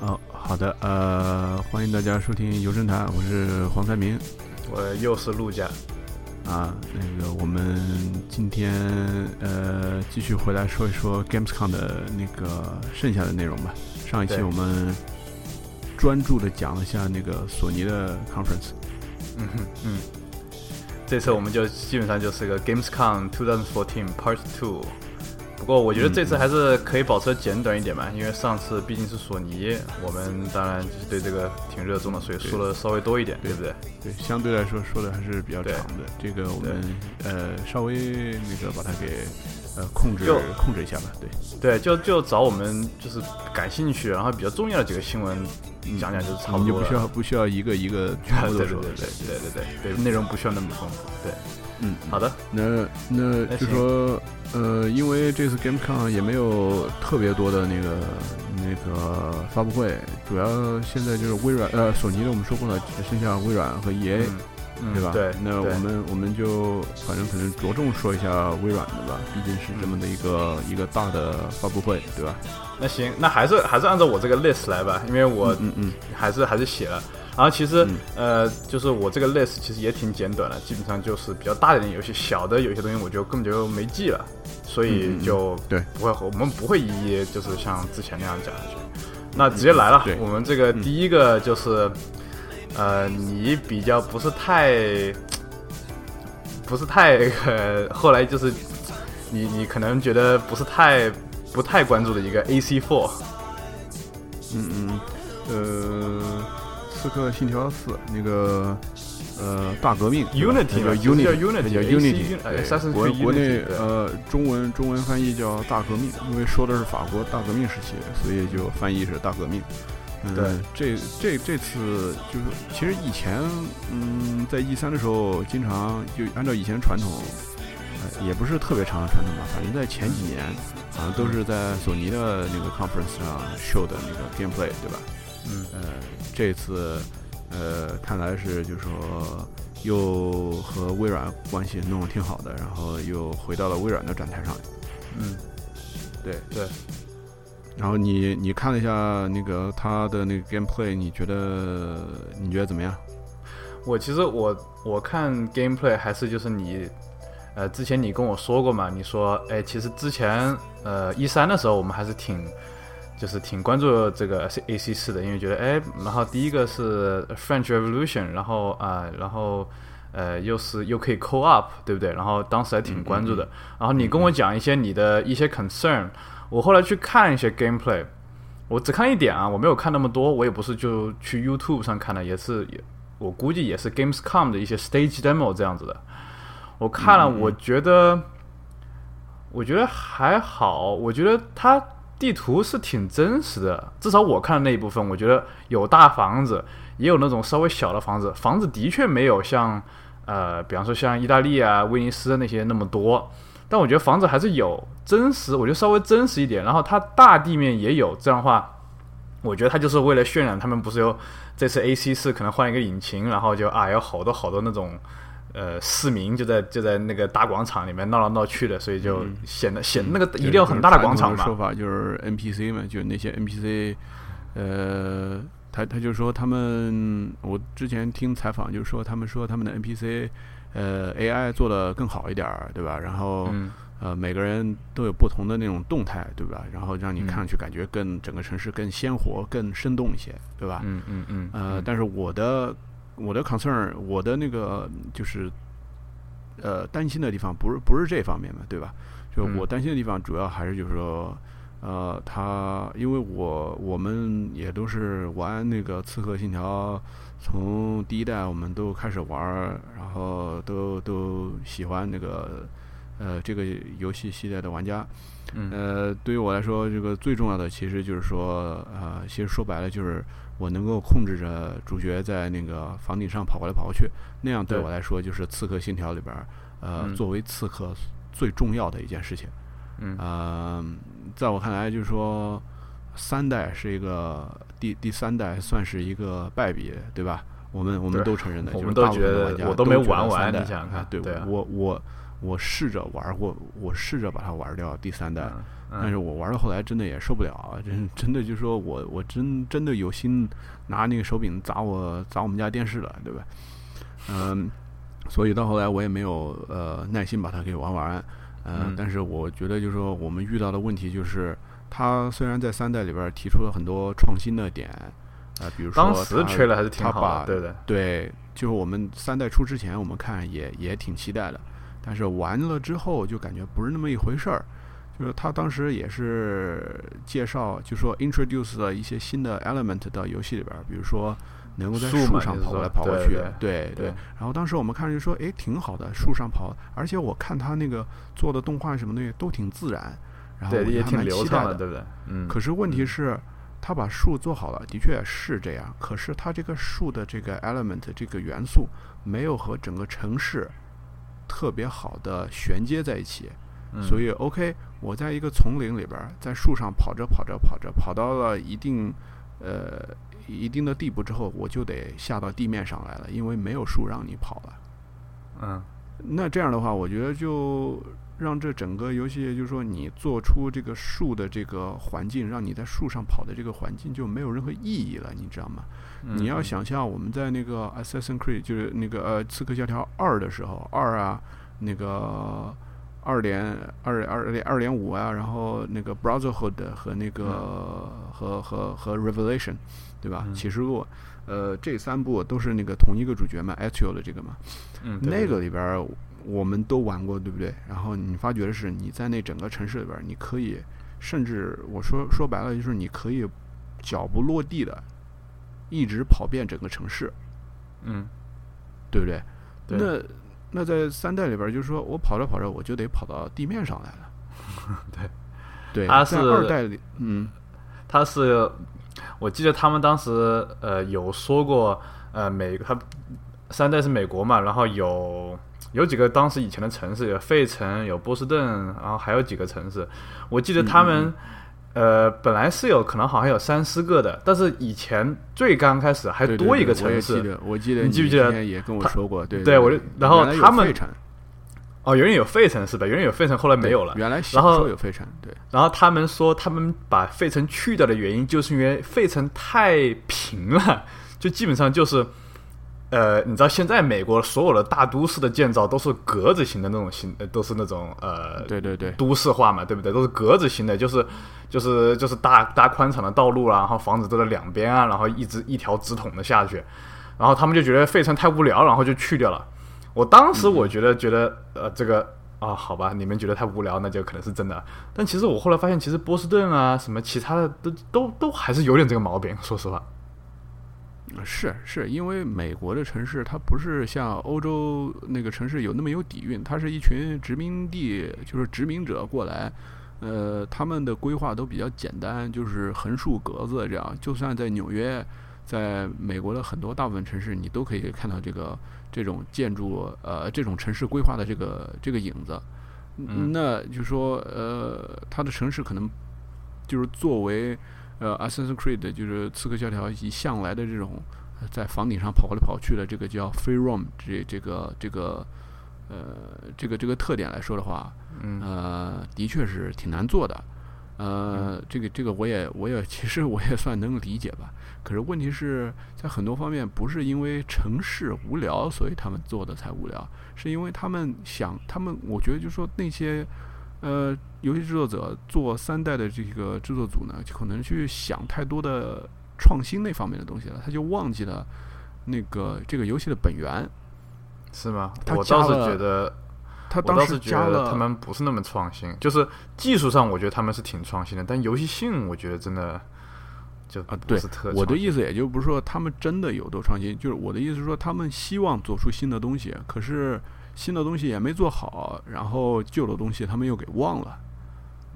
哦，好的，呃，欢迎大家收听游侦谈，我是黄三明，我又是陆家，啊，那个我们今天呃继续回来说一说 Gamescom 的那个剩下的内容吧。上一期我们专注的讲了一下那个索尼的 conference，嗯哼嗯，这次我们就基本上就是个 Gamescom 2014 Part Two。不过我觉得这次还是可以保持简短一点吧，因为上次毕竟是索尼，我们当然就是对这个挺热衷的，所以说的稍微多一点，对不对？对，相对来说说的还是比较长的。这个我们呃稍微那个把它给呃控制控制一下吧。对对，就就找我们就是感兴趣，然后比较重要的几个新闻讲讲，就是差不多。你不需要不需要一个一个全部说。对对对对对对，内容不需要那么丰富。对。嗯，好的，那那就说，呃，因为这次 GameCon 也没有特别多的那个那个发布会，主要现在就是微软呃索尼的我们说过了，只剩下微软和 EA，、对吧？对，那我们我们就反正可能着重说一下微软的吧，毕竟是这么的一个、一个大的发布会，对吧？那行，那还是还是按照我这个 list 来吧，因为我嗯嗯还是还是写了。然后其实、嗯呃，就是我这个 list 其实也挺简短的，基本上就是比较大一点的游戏，小的有些东西我就根本就没记了，所以就对不会我们不会一一就是像之前那样讲下去。那直接来了，对我们这个第一个就是、呃，你比较不是太不是太呃，后来就是你你可能觉得不是太不太关注的一个 AC Four。嗯嗯，呃，刺客信条四那个。呃，大革命 Unity 叫 Unity，叫 Unity，国国内呃中文中文翻译叫大革命，因为说的是法国大革命时期，所以就翻译是大革命。嗯、对，这这这次就是其实以前嗯在 E 三的时候，经常就按照以前传统，呃也不是特别长的传统吧，反正在前几年好像都是在索尼的那个 conference 上 show 的那个 gameplay，对吧？嗯呃，这次呃，看来是就是说又和微软关系弄得挺好的，然后又回到了微软的展台上。嗯，对对。然后你你看了一下那个他的那个 gameplay，你觉得你觉得怎么样？我其实我我看 gameplay 还是就是你，呃，之前你跟我说过嘛，你说，哎，其实之前呃一三的时候我们还是挺，就是挺关注这个 A C 四的，因为觉得，哎，然后第一个是 French Revolution，然后啊、然后呃又是又可以 co up，对不对？然后当时还挺关注的。然后你跟我讲一些你的一些 concern，我后来去看一些 gameplay。我只看一点啊，我没有看那么多，我也不是就去 YouTube 上看的，也是也我估计也是 Gamescom 的一些 stage demo 这样子的。我看了，我觉得，我觉得还好，我觉得它地图是挺真实的，至少我看的那一部分，我觉得有大房子，也有那种稍微小的房子，房子的确没有像呃，比方说像意大利啊、威尼斯那些那么多，但我觉得房子还是有真实，我觉得稍微真实一点，然后它大地面也有，这样的话。我觉得它就是为了渲染他们不是有这次 A C 四可能换一个引擎，然后就啊有好多好多那种呃市民就在就在那个大广场里面闹来闹去的，所以就显得显那个一定要很大的广场嘛。说法就是 NPC 嘛，就那些 NPC，呃，他他就说他们，我之前听采访就是说他们说他们的 NPC，呃，AI 做的更好一点儿，对吧？然后。嗯呃，每个人都有不同的那种动态，对吧？然后让你嗯看上去感觉更整个城市更鲜活、更生动一些，对吧？嗯嗯嗯。呃，但是我的我的 concern，我的那个就是呃担心的地方不是不是这方面的，对吧？就嗯我担心的地方主要还是就是说，呃，他因为我我们也都是玩那个《刺客信条》，从第一代我们都开始玩儿，然后都都喜欢那个。呃，这个游戏系列的玩家，嗯呃，对于我来说，这个最重要的其实就是说，呃，其实说白了就是我能够控制着主角在那个房顶上跑过来跑过去，那样对对我来说就是《刺客信条》里边儿，呃，嗯作为刺客最重要的一件事情。嗯呃，在我看来，就是说三代是一个第第三代算是一个败笔，对吧？我们我们都承认的，我就是大部们都觉得分的玩家我都没玩完你想想看啊对我我我试着玩过，我试着把它玩掉第三代，嗯但是我玩到后来真的也受不了啊，真真的就说我我真真的有心拿那个手柄砸我砸我们家电视了，对吧？嗯，所以到后来我也没有呃耐心把它给玩完，呃，嗯。但是我觉得就是说我们遇到的问题就是，它虽然在三代里边提出了很多创新的点，啊，比如说当时它吹了还是挺好的，对的，对，就是我们三代出之前，我们看也也挺期待的，但是玩了之后就感觉不是那么一回事儿。就是他当时也是介绍，就说 introduce 了一些新的 element 到游戏里边儿，比如说能够在树树上跑过来跑过去，对对然后当时我们看就说，诶，挺好的，树上跑，而且我看他那个做的动画什么东西都挺自然，然后我就还蛮挺流畅的，期待的。对不对？嗯，可是问题是，他把树做好了，的确是这样。可是他这个树的这个 element 这个元素没有和整个城市特别好的衔接在一起，嗯所以 OK，我在一个丛林里边儿，在树上跑着跑着跑着，跑到了一定呃一定的地步之后，我就得下到地面上来了，因为没有树让你跑了。嗯那这样的话，我觉得就让这整个游戏，就是说你做出这个树的这个环境，让你在树上跑的这个环境就没有任何意义了，你知道吗？嗯，你要想象我们在那个 Assassin's Creed，就是那个呃《刺客教条二》的时候，二啊，那个二点二二点二点五啊，然后那个 Brotherhood 和那个、和和和 Revelation，对吧？嗯启示录，呃，这三部都是那个同一个主角嘛 a t u 的这个嘛。嗯，那个里边儿我们都玩过，对不对？然后你发觉的是，你在那整个城市里边儿，你可以，甚至我说说白了，就是你可以脚不落地的，一直跑遍整个城市，嗯，对不对？对那那在三代里边儿，就是说我跑着跑着，我就得跑到地面上来了。对，对，它是二代里，嗯，他是，我记得他们当时呃有说过，呃美他三代是美国嘛，然后有有几个当时以前的城市，有费城，有波士顿，然后还有几个城市，我记得他们。嗯呃，本来是有可能好像有三四个的，但是以前最刚开始还多一个城市记得，我记得你记不记得也跟我说过？对对对我就然后他们哦，原来有费城是吧？原来有费城，后来没有了。原来小然后有费城，对。然后他们说，他们把费城去掉的原因，就是因为费城太平了，就基本上就是，呃，你知道现在美国所有的大都市的建造都是格子型的那种形，呃都是那种呃对对对，都市化嘛，对不对？都是格子型的，就是就是就是大大宽敞的道路啦，然后房子都在两边啊，然后一直一条直筒的下去，然后他们就觉得费城太无聊，然后就去掉了。我当时我觉得觉得呃这个啊好吧，你们觉得太无聊，那就可能是真的。但其实我后来发现，其实波士顿啊什么其他的都都都还是有点这个毛病，说实话。是是因为美国的城市，它不是像欧洲那个城市有那么有底蕴，它是一群殖民地，就是殖民者过来，呃，他们的规划都比较简单，就是横竖格子这样。就算在纽约，在美国的很多大部分城市，你都可以看到这个这种建筑，呃，这种城市规划的这个这个影子。嗯那就说，呃，它的城市可能就是作为呃《Assassin's Creed》就是《刺客教条》一向来的这种呃在房顶上跑来跑去的这个叫 free roam 这这个这个呃这个这个特点来说的话，嗯呃，的确是挺难做的。呃，这个这个我也我也 其实我也算能理解吧。可是问题是在很多方面不是因为城市无聊，所以他们做的才无聊，是因为他们想他们我觉得就是说那些呃游戏制作者做三代的这个制作组呢，可能去想太多的创新那方面的东西了，他就忘记了那个这个游戏的本源。是吗？他我倒是觉得，他当时觉得他们不是那么创新，就是技术上我觉得他们是挺创新的，但游戏性我觉得真的就啊对我的意思也就不是说他们真的有多创新，就是我的意思是说他们希望做出新的东西，可是新的东西也没做好，然后旧的东西他们又给忘了，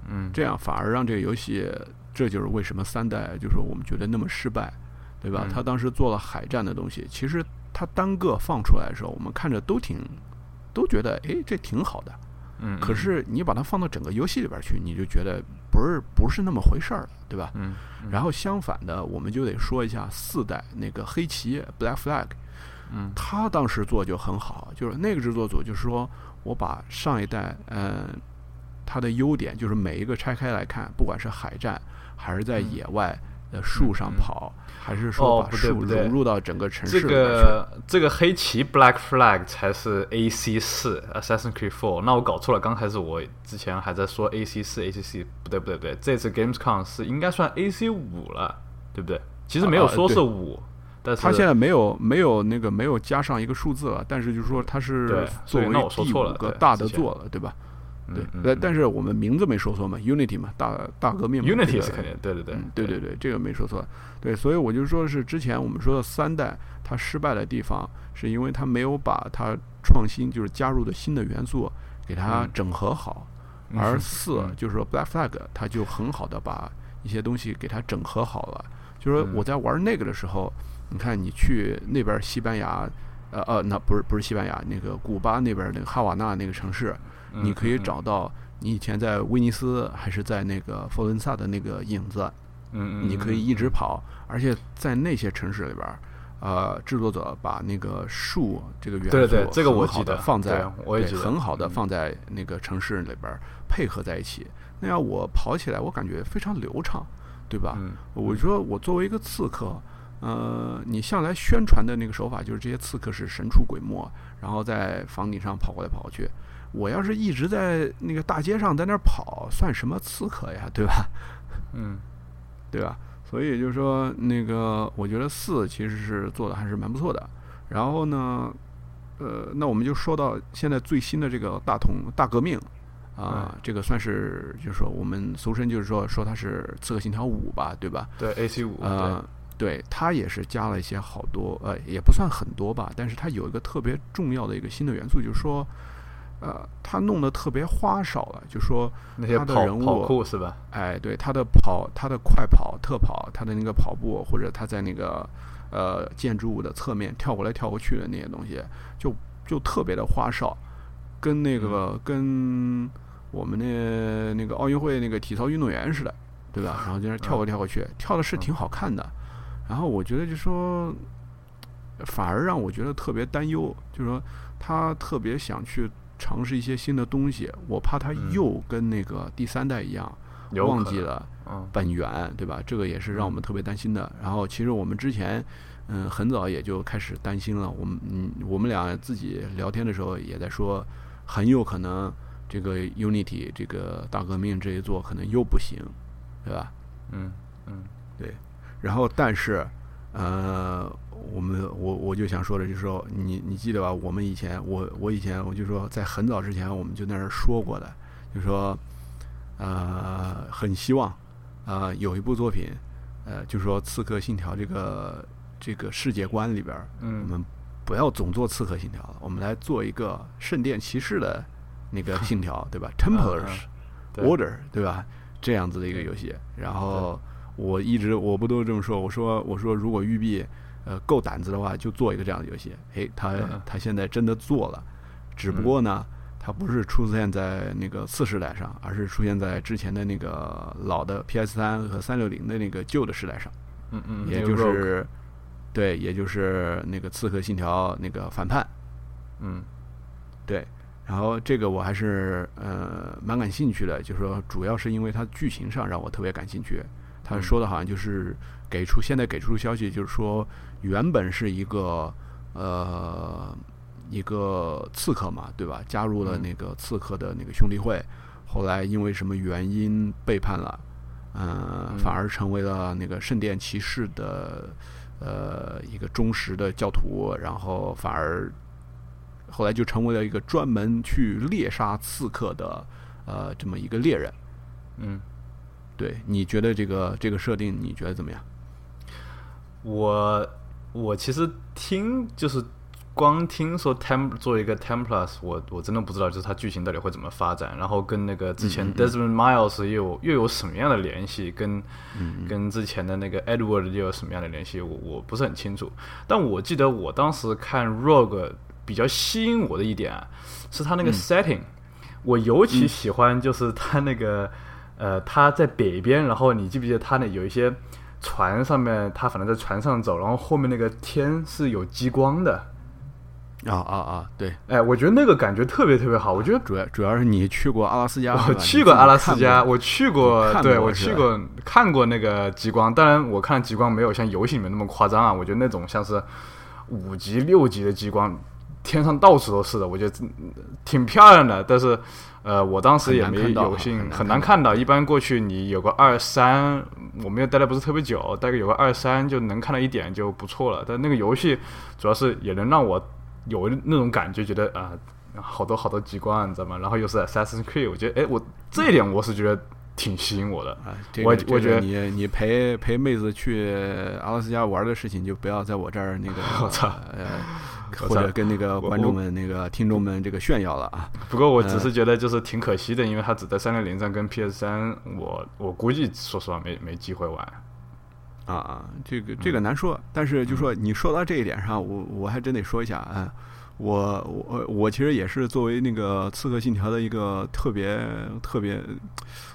嗯。这样反而让这个游戏，这就是为什么三代就是我们觉得那么失败，对吧？嗯。他当时做了海战的东西，其实他单个放出来的时候，我们看着都挺都觉得诶这挺好的，嗯，可是你把它放到整个游戏里边去，你就觉得不是不是那么回事儿了，对吧？嗯，嗯。然后相反的，我们就得说一下四代那个黑旗 Black Flag，嗯，他当时做就很好，就是那个制作组就是说我把上一代嗯它的优点就是每一个拆开来看，不管是海战还是在野外的树上跑，还是说把树融入到整个城市这个这个黑旗 Black Flag 才是 AC 四 Assassin's Creed Four，那我搞错了，刚开始我之前还在说 AC 四 AC 四，不对不对不对，这次 Gamescom 是应该算 AC 五了，对不对？其实没有说是五。但是他现在没有没有那个没有加上一个数字了，但是就是说他是作为第五个大的做了，对吧？对，但但是我们名字没说错嘛，Unity 嘛，大大革命。Unity 是肯定，对对对，对对对，这个没说错。对，所以我就说是之前我们说的三代它失败的地方，是因为它没有把它创新就是加入的新的元素给它整合好，而四就是说 Black Flag 它就很好的把一些东西给它整合好了。就是说我在玩那个的时候。你看，你去那边西班牙，呃呃，那不是不是西班牙，那个古巴那边那个哈瓦那那个城市，你可以找到你以前在威尼斯还是在那个佛罗伦萨的那个影子。你可以一直跑，而且在那些城市里边，呃，制作者把那个树这个元素，对对，这个我记得放在，我也很好的放在那个城市里边配合在一起，那样我跑起来我感觉非常流畅，对吧？我说我作为一个刺客。呃，你向来宣传的那个手法就是这些刺客是神出鬼没，然后在房顶上跑过来跑去。我要是一直在那个大街上在那儿跑，算什么刺客呀？对吧？嗯，对吧？所以就是说，那个我觉得四其实是做的还是蛮不错的。然后呢，呃，那我们就说到现在最新的这个大同大革命啊，这个算是就是说我们俗称就是说说它是刺客信条五吧，对吧？对，AC 五啊。对，它也是加了一些好多，呃，也不算很多吧，但是它有一个特别重要的一个新的元素，就是说，呃，它弄得特别花哨了，就说那些跑跑酷是吧？哎，对，他的跑，他的快跑、特跑，他的那个跑步，或者他在那个呃建筑物的侧面跳过来跳过去的那些东西，就就特别的花哨，跟那个跟我们那那个奥运会那个体操运动员似的，对吧？然后在那跳过跳过去，跳的是挺好看的。然后我觉得就说，反而让我觉得特别担忧，就是说他特别想去尝试一些新的东西，我怕他又跟那个第三代一样，忘记了本源，对吧？这个也是让我们特别担心的。然后其实我们之前嗯很早也就开始担心了，我们嗯我们俩自己聊天的时候也在说，很有可能这个 Unity 这个大革命这一座可能又不行，对吧？嗯嗯，对。然后，但是，呃，我们我我就想说的，就是说，你你记得吧？我们以前，我我以前我就说，在很早之前，我们就在那儿说过的，就说，呃，很希望，呃，有一部作品，呃，就说《刺客信条》这个这个世界观里边，嗯，我们不要总做《刺客信条》了，我们来做一个圣殿骑士的那个信条，对吧？Templars Order，对吧？这样子的一个游戏，然后。我一直我不都这么说，我说我说如果育碧呃够胆子的话，就做一个这样的游戏。诶，他他现在真的做了，只不过呢，他不是出现在那个次世代上，而是出现在之前的那个老的 PS 三和三六零的那个旧的时代上。嗯嗯，也就是对，也就是那个刺客信条那个反叛。嗯，对。然后这个我还是呃蛮感兴趣的，就是说主要是因为它剧情上让我特别感兴趣。他说的好像就是给出现在给出的消息，就是说原本是一个呃一个刺客嘛，对吧？加入了那个刺客的那个兄弟会，后来因为什么原因背叛了，嗯，反而成为了那个圣殿骑士的呃一个忠实的教徒，然后反而后来就成为了一个专门去猎杀刺客的呃这么一个猎人，嗯。对，你觉得这个这个设定你觉得怎么样？我我其实听就是光听说 Tem 做一个 Templars，我我真的不知道就是它剧情到底会怎么发展，然后跟那个之前 Desmond Miles 又又有什么样的联系，跟跟之前的那个 Edward 又有什么样的联系，我我不是很清楚。但我记得我当时看 Rogue 比较吸引我的一点啊，是它那个 setting，我尤其喜欢就是它那个。呃，他在北边，然后你记不记得他那有一些船上面，他反正在船上走，然后后面那个天是有激光的，啊啊啊！对，哎，我觉得那个感觉特别特别好。我觉得主要主要是 你去过阿拉斯加，我去过阿拉斯加，我去过，对我去过看过那个极光。当然，我看极光没有像游戏里面那么夸张啊。我觉得那种像是五级、六级的极光，天上到处都是的，我觉得挺漂亮的。但是，呃，我当时也没有幸很难看到。一般过去你有个二三，我们也待的不是特别久，大概有个二三就能看到一点就不错了。但那个游戏主要是也能让我。有那种感觉，觉得啊，好多好多极光，你知道吗？然后又是 Assassin's Creed，我觉得，哎，我这一点我是觉得挺吸引我的。啊我我觉得你你陪陪妹子去阿拉斯加玩的事情，就不要在我这儿那个 我操，呃，或者跟那个观众们、那个听众们这个炫耀了啊。不过我只是觉得就是挺可惜的，因为它只在三六零上跟 PS 三，我我估计说实话没没机会玩。啊啊，这个这个难说，但是就说你说到这一点上，我我还真得说一下啊，我我我其实也是作为那个《刺客信条》的一个特别特别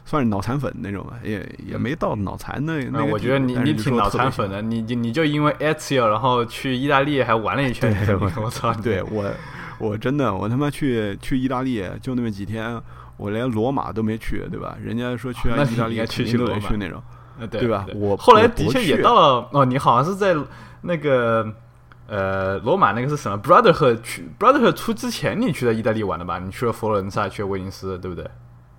算是脑残粉那种吧，也也没到脑残那那我觉得你你挺脑残粉的，你你你就因为 Ezio 然后去意大利还玩了一圈，我操！对我我真的我他妈去去意大利就那么几天，我连罗马都没去，对吧？人家说去意大利去去都得去那种。对吧？我后来的确也到了哦。你好像是在那个呃罗马那个是什么？Brotherhood 去 Brotherhood 出之前，你去的意大利玩的吧？你去了佛罗伦萨，去了威尼斯，对不对？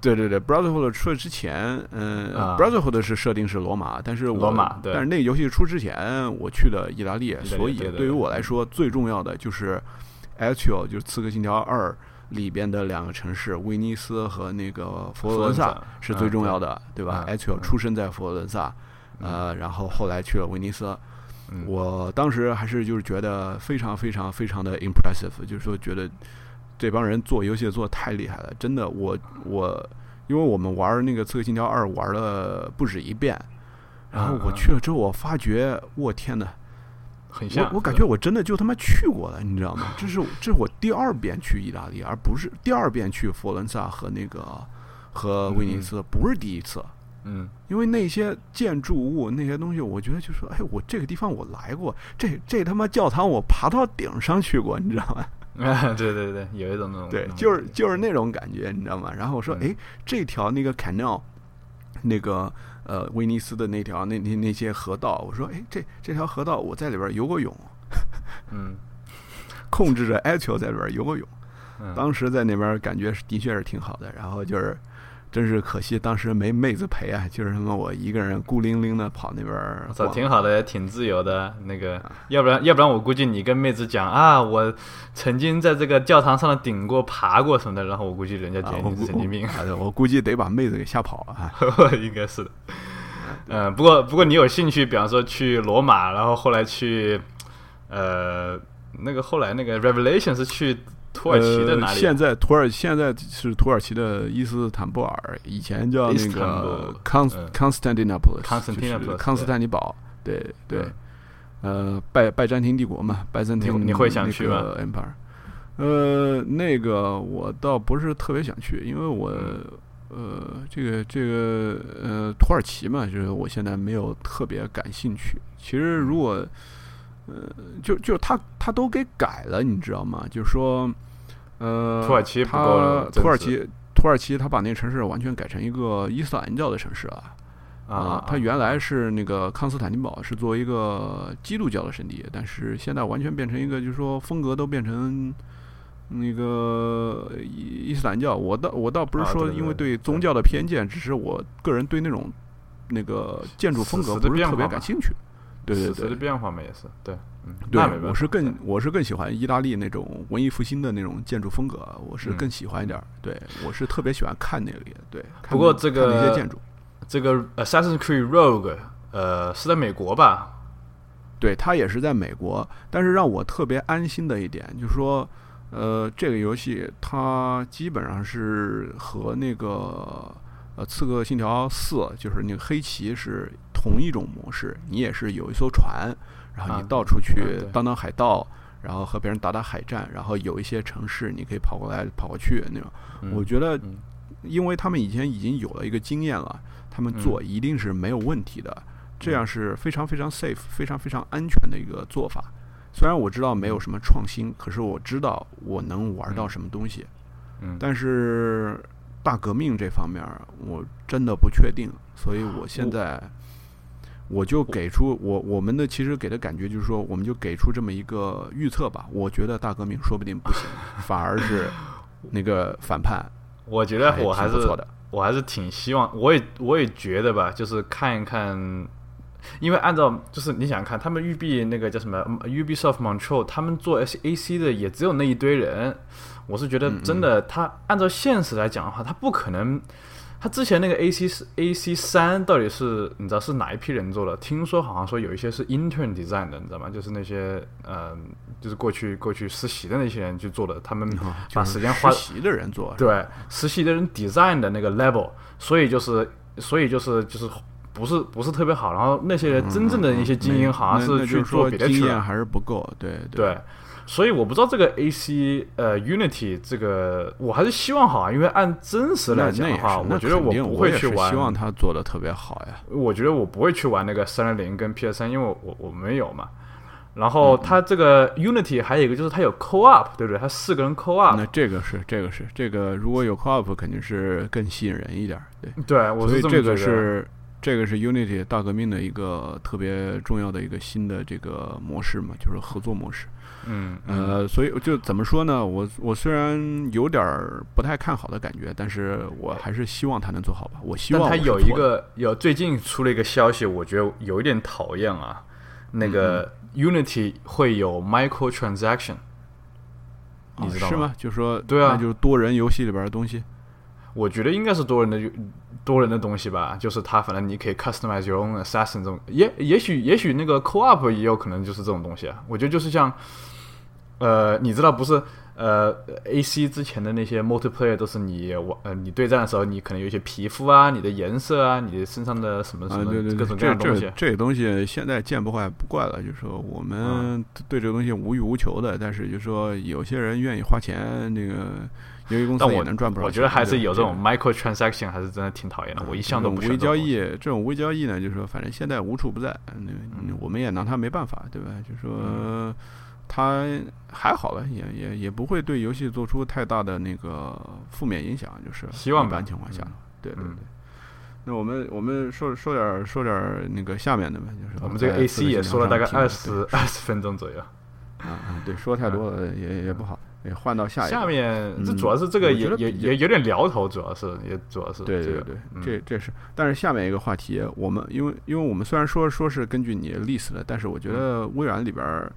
对对对，Brotherhood 出之前，嗯，Brotherhood 是设定是罗马，但是罗马，但是那个游戏出之前，我去的意大利，所以对于我来说，最重要的就是 Actual，就是《刺客信条二》。里边的两个城市，威尼斯和那个佛罗伦萨是最重要的，对吧 a c t u a l 出生在佛罗伦萨，呃，然后后来去了威尼斯。我当时还是就是觉得非常非常非常的 impressive，就是说觉得这帮人做游戏做的太厉害了，真的。我我因为我们玩那个《刺客信条二》玩了不止一遍，然后我去了之后，我发觉，我天呐！很像我，我感觉我真的就他妈去过了，你知道吗？这是这是我第二遍去意大利，而不是第二遍去佛罗伦萨和那个和威尼斯，不是第一次。嗯，因为那些建筑物那些东西，我觉得就说，哎，我这个地方我来过，这这他妈教堂我爬到顶上去过，你知道吗？啊，对对对，有一种那种，对，就是就是那种感觉，你知道吗？然后我说，哎，这条那个 canal，那个。呃，威尼斯的那条那那那些河道，我说，哎，这这条河道我在里边游过泳，嗯，控制着埃球在里边游过泳，当时在那边感觉是的确是挺好的，然后就是。真是可惜，当时没妹子陪啊，就是他妈我一个人孤零零的跑那边儿。操，挺好的，挺自由的。那个，要不然，要不然我估计你跟妹子讲啊，我曾经在这个教堂上的顶过、爬过什么的，然后我估计人家觉得你是神经病。我估计得把妹子给吓跑啊。应该是的。嗯，不过不过你有兴趣，比方说去罗马，然后后来去，呃，那个后来那个 Revelation 是去。土耳其的哪里？现在土耳现在是土耳其的伊斯坦布尔，以前叫那个康康斯坦丁 o l 康斯坦丁康斯坦尼堡。对对，呃，拜拜占庭帝国嘛，拜占庭你会想去吗？Empire，呃，那个我倒不是特别想去，因为我呃，这个这个呃，土耳其嘛，就是我现在没有特别感兴趣。其实如果呃，就就他他都给改了，你知道吗？就是说，呃，土耳其不够土耳其土耳其他把那个城市完全改成一个伊斯兰教的城市了啊！他原来是那个康斯坦丁堡是作为一个基督教的圣地，但是现在完全变成一个，就是说风格都变成那个伊伊斯兰教。我倒我倒不是说因为对宗教的偏见，只是我个人对那种那个建筑风格不是特别感兴趣。对对对，的变化嘛也是对，嗯，对，我是更我是更喜欢意大利那种文艺复兴的那种建筑风格，我是更喜欢一点。对，我是特别喜欢看那个，对。不过这个那些建筑，这个 Assassin's Creed Rogue，呃，是在美国吧？对，它也是在美国。但是让我特别安心的一点就是说，呃，这个游戏它基本上是和那个。呃，刺客信条四就是那个黑旗是同一种模式，你也是有一艘船，然后你到处去当当海盗，然后和别人打打海战，然后有一些城市你可以跑过来跑过去那种。我觉得，因为他们以前已经有了一个经验了，他们做一定是没有问题的，这样是非常非常 safe、非常非常安全的一个做法。虽然我知道没有什么创新，可是我知道我能玩到什么东西。嗯，但是大革命这方面我真的不确定，所以我现在我就给出我我们的其实给的感觉就是说，我们就给出这么一个预测吧。我觉得大革命说不定不行，反而是那个反叛，我觉得我还是不错的。我还是挺希望，我也我也觉得吧，就是看一看，因为按照就是你想想看，他们育碧那个叫什么嗯 Ubisoft Montreal，他们做 S A C 的也只有那一堆人，我是觉得真的，他按照现实来讲的话，他不可能。他之前那个 A C A C 三到底是你知道是哪一批人做的？听说好像说有一些是 intern design 的，你知道吗？就是那些呃，就是过去过去实习的那些人去做的，他们把时间花实习的人做，对实习的人 design 的那个 level，所以就是所以就是就是不是不是特别好。然后那些人真正的一些精英好像是说做别的去了，经验还是不够，对对。所以我不知道这个 A C 呃 Unity 这个，我还是希望好啊，因为按真实来讲的话，我觉得我不会去玩。希望他做的特别好呀。我觉得我不会去玩那个三六零跟 PS 三，因为我我我没有嘛。然后它这个 Unity 还有一个就是它有 Co-op，对不对？它四个人 Co-op，那这个是这个是这个，如果有 co-op 肯定是更吸引人一点儿，对。对我所以这个是这么觉得是这个是 Unity 大革命的一个特别重要的一个新的这个模式嘛，就是合作模式。嗯嗯呃，所以就怎么说呢？我我虽然有点儿不太看好的感觉，但是我还是希望他能做好吧。我希望但它我是有一个有最近出了一个消息，我觉得有一点讨厌啊。那嗯个 Unity 会有 micro transaction，你知道吗？啊是吗？就说对啊那就是多人游戏里边的东西。我觉得应该是多人的多人的东西吧，就是它反正你可以 customize your own assassin 这种，也也许也许那个 co-op 也有可能就是这种东西啊。我觉得就是像，呃，你知道不是呃 AC 之前的那些 multiplayer 都是你玩呃你对战的时候，你可能有一些皮肤啊、你的颜色啊、你的身上的什么什啊，么各种各样的东西。这这个东西现在见不坏不怪了，就是说我们对这个东西无欲无求的，但是就是说有些人愿意花钱，这个游戏公司也但我能赚不少钱。我觉得还是有这种 micro transaction，还是真的挺讨厌的。我一向都不这种无为交易，这种东西。这种无为交易呢，就是说反正现在无处不在，那嗯我们也拿它没办法，对吧？就是说它还好了，也也也不会对游戏做出太大的那个负面影响，就是一希望吧般情况下，对对嗯对。那我们我们说说点儿说点儿那个下面的吧，就是我们这个 AC 也说了大概二十二十分钟左右。啊啊，对，说太多了也也不好，也换到下一个。下面这嗯主要是这个我也也有点聊头，主要是也主要是这个对对对，嗯这这是，但是下面一个话题，我们因为因为我们虽然说说是根据你的 list 的，但是我觉得微软里边儿，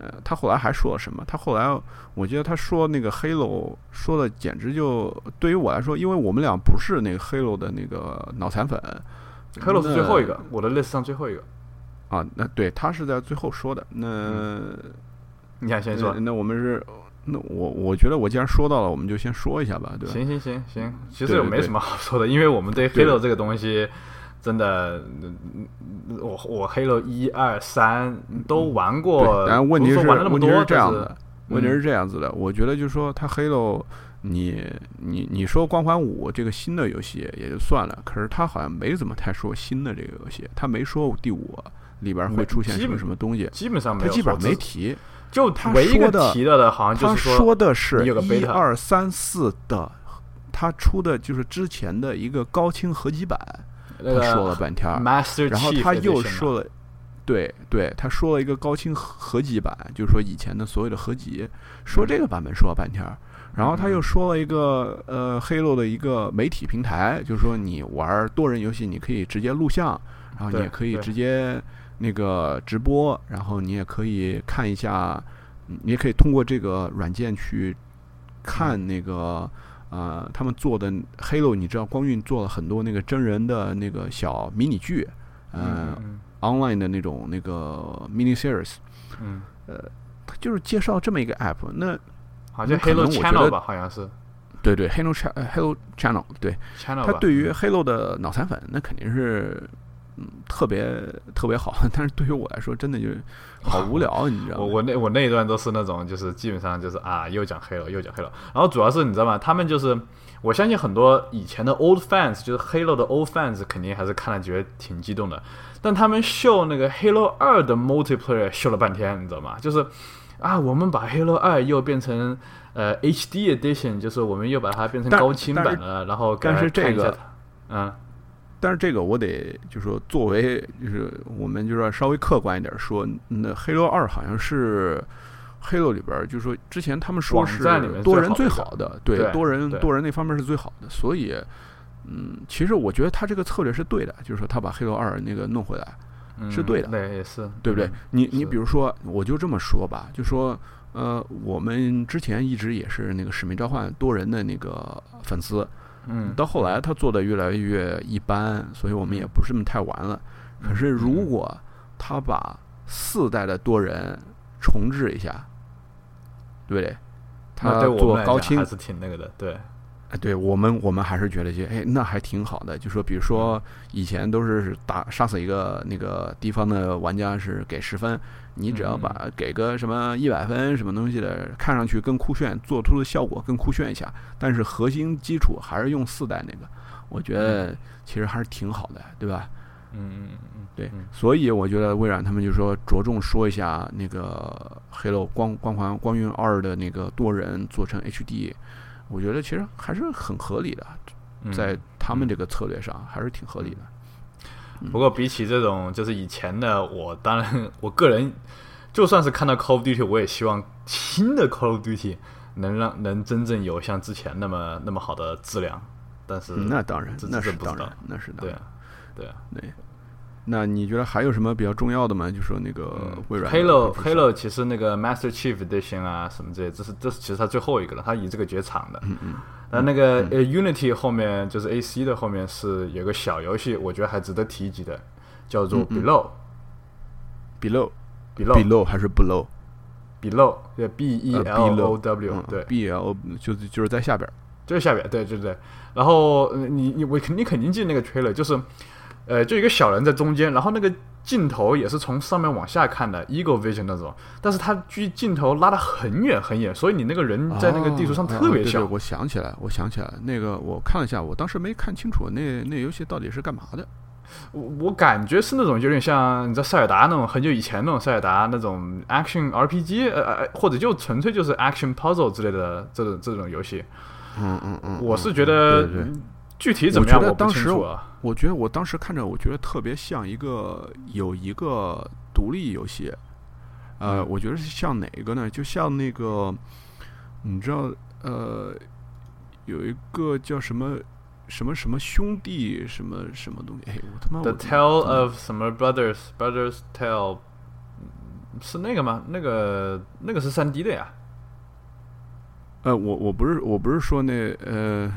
呃，他后来还说了什么？他后来我觉得他说那个 Halo 说的简直就对于我来说，因为我们俩不是那个 Halo 的那个脑残粉 Halo 是最后一个，我的 list 上最后一个。啊，那对他是在最后说的，那你看，先说那。我们是。那我我觉得我既然说到了，我们就先说一下吧，对吧？行行行行，其实也没什么好说的，因为我们对对 Halo 这个东西，真的，嗯我我 Halo 一二三都玩过，对，然后问题是玩了那么问题多，是这样的，问题嗯是这样子的，我觉得就是说，它 Halo，你你你说《光环五》这个新的游戏也就算了，可是他好像没怎么太说新的这个游戏，他没说第五里边会出现什么什么东西，基本上没有说，他基本上没提。就他唯一提到的，好像他就是说的是一二三四的，他出的就是之前的一个高清合集版，他说了半天然后他又说了，对对，他说了一个高清合合集版，就是说以前的所有的合集，说这个版本说了半天儿，然后他又说了一个呃黑洛的一个媒体平台，就是说你玩多人游戏，你可以直接录像，然后你也可以直接那个直播，然后你也可以看一下，你也可以通过这个软件去看那个。呃，他们做的 Halo，你知道光晕做了很多那个真人的那个小迷你剧，呃、嗯 online 的那种那个 mini series，嗯，它就是介绍这么一个 app。那好像那可能 Halo 我觉 Channel 吧，好像是对对，Halo Cha 呃 Halo Channel，对。它对于 Halo 的脑残粉，那肯定是嗯特别特别好，但是对于我来说真的就是好无聊，你知道吗？我我那我那一段都是那种，就是基本上就是啊，又讲黑了，又讲黑了。然后主要是你知道吗？他们就是我相信很多以前的 old fans，就是 Halo 的 old fans，肯定还是看了觉得挺激动的。但他们秀那个 Halo 二的 multiplayer 秀了半天，你知道吗？就是啊，我们把 Halo 二又变成呃 HD edition，就是我们又把它变成高清版了，然后给但是大家看一下这个嗯但是这个我得就是说，作为就是我们就是说稍微客观一点说，那《黑楼二》好像是《黑楼》里边儿，就是说之前他们说是多人最最好好的，对对多人对。多人那方面是最好的，所以嗯，其实我觉得他这个策略是对的，就是说他把《黑楼二》那个弄回来，嗯，是对的。对，也是，对不对？嗯？你你比如说，我就这么说吧，就说呃，我们之前一直也是那个《使命召唤》多人的那个粉丝，嗯，到后来他做的越来越一般，所以我们也不是那么太玩了。可是如果他把四代的多人重置一下，对不对？他做高清还，是挺那个的，对，哎，对我们我们还是觉得这哎那还挺好的。就说比如说以前都是打杀死一个那个敌方的玩家是给十分，你只要嗯把给个什么一百分什么东西的，看上去更酷炫，做出的效果更酷炫一下，但是核心基础还是用四代那个，我觉得其实还是挺好的，对吧？嗯嗯嗯嗯，对嗯，所以我觉得微软他们就说着重说一下那个《黑 o 光光环光晕二》的那个多人做成 HD，我觉得其实还是很合理的，嗯在他们这个策略上还是挺合理的。不过比起这种就是以前的，我当然我个人就算是看到 Call of Duty，我也希望新的 Call of Duty 能让能真正有像之前那么那么好的质量。但是嗯那当然这，那是当然，那是对啊。，对啊。那你觉得还有什么比较重要的吗？就说那个微软嗯 Halo Halo 其实那个 Master Chief Edition 啊什么这些，这是这是其实它最后一个了，它以这个结场的。嗯嗯，那那个呃 Unity 后面就是 AC 的后面是有个小游戏，我觉得还值得提及的，叫做嗯嗯 Below。below Below below 还是 below？Below 对 B E 呃 L O below，W 嗯对，，B L 就是就是在下边儿。就是下边，对对对。然后呃你你我肯你肯定记得那个 trailer，就是呃就一个小人在中间，然后那个镜头也是从上面往下看的 Eagle Vision 那种，但是它距镜头拉得很远很远，所以你那个人在那个地图上哦特别小。哦对对我想起来，我想起来，那个我看了一下，我当时没看清楚那那游戏到底是干嘛的。我我感觉是那种有点像你知道塞尔达那种很久以前那种塞尔达那种 action RPG，呃呃，或者就纯粹就是 action puzzle 之类的这种这种游戏。嗯嗯嗯，我是嗯觉得对对对具体怎么样我觉得当时楚啊。我觉得我当时看着，我觉得特别像一个有一个独立游戏，呃，嗯我觉得是像哪个呢？就像那个，你知道，呃，有一个叫什么什么什么兄弟什么什么东西？哎，我他妈 The 我 Tale of 什么 Brothers Brothers Tale 嗯是那个吗？那个那个是三 D 的呀。呃，我我不是我不是说那呃，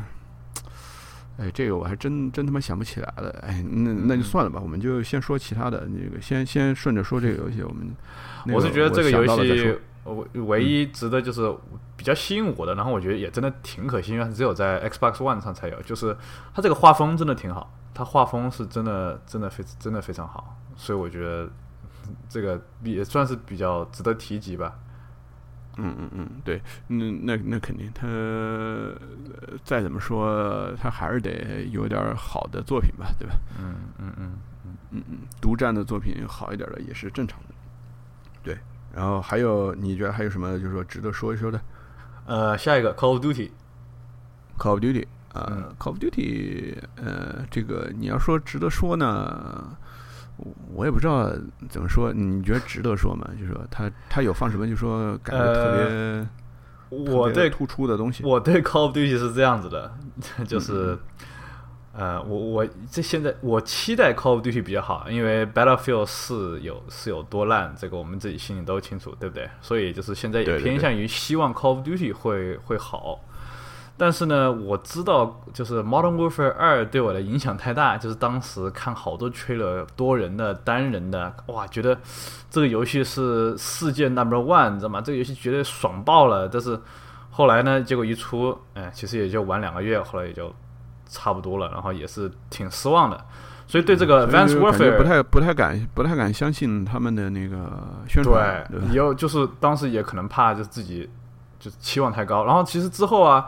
哎，这个我还真真他妈想不起来了。哎，那那就嗯算了吧，我们就先说其他的。那个先先顺着说这个游戏，我们 那我是觉得这个游戏，我唯一值得就是比较吸引我的，然后我觉得也真的挺可惜，因为它只有在 Xbox One 上才有，就是它这个画风真的挺好，它画风是真的真的非真的非常好，所以我觉得这个也算是比较值得提及吧。嗯嗯嗯，对，那，那那肯定，他、呃再怎么说，他还是得有点儿好的作品吧，对吧？嗯嗯嗯嗯嗯，独占的作品好一点的也是正常的。对，然后还有，你觉得还有什么就是说值得说一说的呃，下一个 Call of Duty，？Call of Duty 啊、嗯 c a l l of Duty，呃，这个你要说值得说呢，我我也不知道怎么说，你觉得值得说吗？就是说他他有放什么，就说感觉特别、我对突出的东西。我对 Call of Duty 是这样子的，就是，呃，我我这现在我期待 Call of Duty 比较好，因为 Battlefield 四有是有多烂，这个我们自己心里都清楚，对不对？所以就是现在也偏向于希望 Call of Duty 会会好。但是呢，我知道就是 Modern Warfare 二对我的影响太大，就是当时看好多 trailer 多人的、单人的，哇，觉得这个游戏是世界 number one，你知道吗？这个游戏绝对爽爆了。但是后来呢，结果一出，哎，其实也就玩两个月，后来也就差不多了，然后也是挺失望的。所以对这个觉 Warfare 不太不太敢不太敢相信他们的那个宣传，对就是当时也可能怕就自己就是期望太高，然后其实之后啊，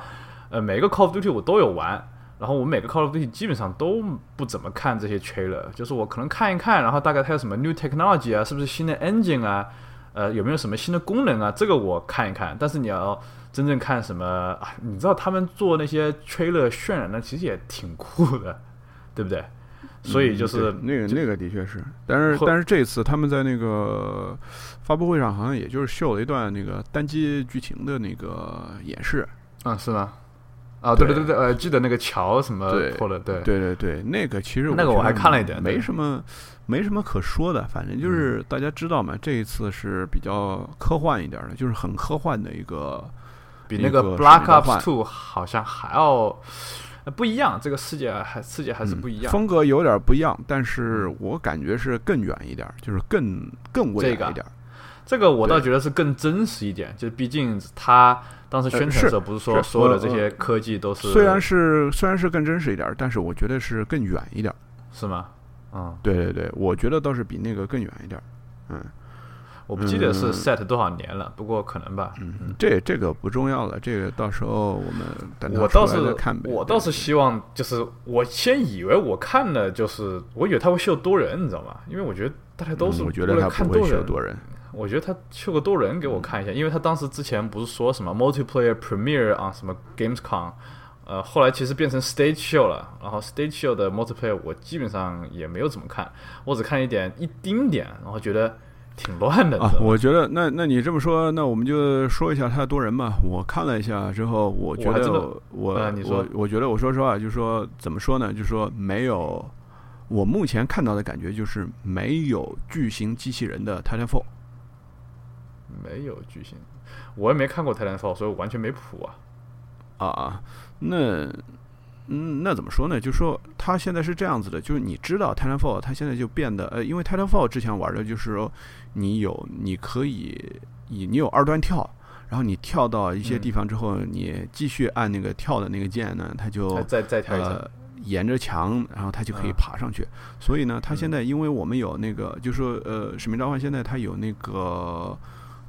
呃，每个 Call of Duty 我都有玩，然后我每个 Call of Duty 基本上都不怎么看这些 trailer，就是我可能看一看，然后大概它有什么 new technology 啊，是不是新的 engine 啊，呃，有没有什么新的功能啊，这个我看一看，但是你要真正看什么啊，你知道他们做那些 trailer 渲染的其实也挺酷的，对不对？所以就是嗯那个那个的确是，但是但是这次他们在那个发布会上好像也就是秀了一段那个单机剧情的那个演示，啊，是吗？啊，对对。对对对，呃，记得那个桥什么对破了，对。对对对，那个其实那个我还看了一点没什么没什么可说的，反正就是大家知道嘛，这一次是比较科幻一点的，就是很科幻的一个比那个 Black 世界交换 Ops Two 好像还要呃不一样，这个世界还世界还是嗯不一样。风格有点不一样，但是我感觉是更远一点，就是更更未这个来一点。这个我倒觉得是更真实一点，就是毕竟他当时宣传的时候不是说所有的这呃些科技都是虽然是虽然是更真实一点，但是我觉得是更远一点。是吗？嗯，对对对，我觉得倒是比那个更远一点。嗯我不记得是嗯 set 多少年了，不过可能吧。嗯，这这个不重要了，这个到时候我们等我倒是。我倒是希望，就是我先以为我看了，就是我以为他会秀多人，你知道吗？因为我觉得大家都是嗯我觉得为了他不会看多人。我觉得他秀个多人给我看一下，因为他当时之前不是说什么 multiplayer premiere 啊，什么 Gamescom，呃，后来其实变成 stage show 了，然后 stage show 的 multiplayer 我基本上也没有怎么看，我只看一点一丁点，然后觉得挺乱的，啊我觉得那那你这么说，那我们就说一下他多人吧。我看了一下之后，我觉得我我我我觉得我说实话，就是说怎么说呢？就是说没有我目前看到的感觉就是没有巨型机器人的 Titanfall。没有巨星，我也没看过 Titanfall，所以我完全没谱啊。啊啊，那嗯，那怎么说呢？就是说它现在是这样子的，就是你知道 Titanfall 它现在就变得呃，因为 Titanfall 之前玩的就是说你有你可以以你有二段跳，然后你跳到一些地方之后，你继续按那个跳的那个键呢，它就再再再跳一沿着墙，然后它就可以嗯爬上去。所以呢，它现在因为我们有那个，就是说呃，使命召唤现在它有那个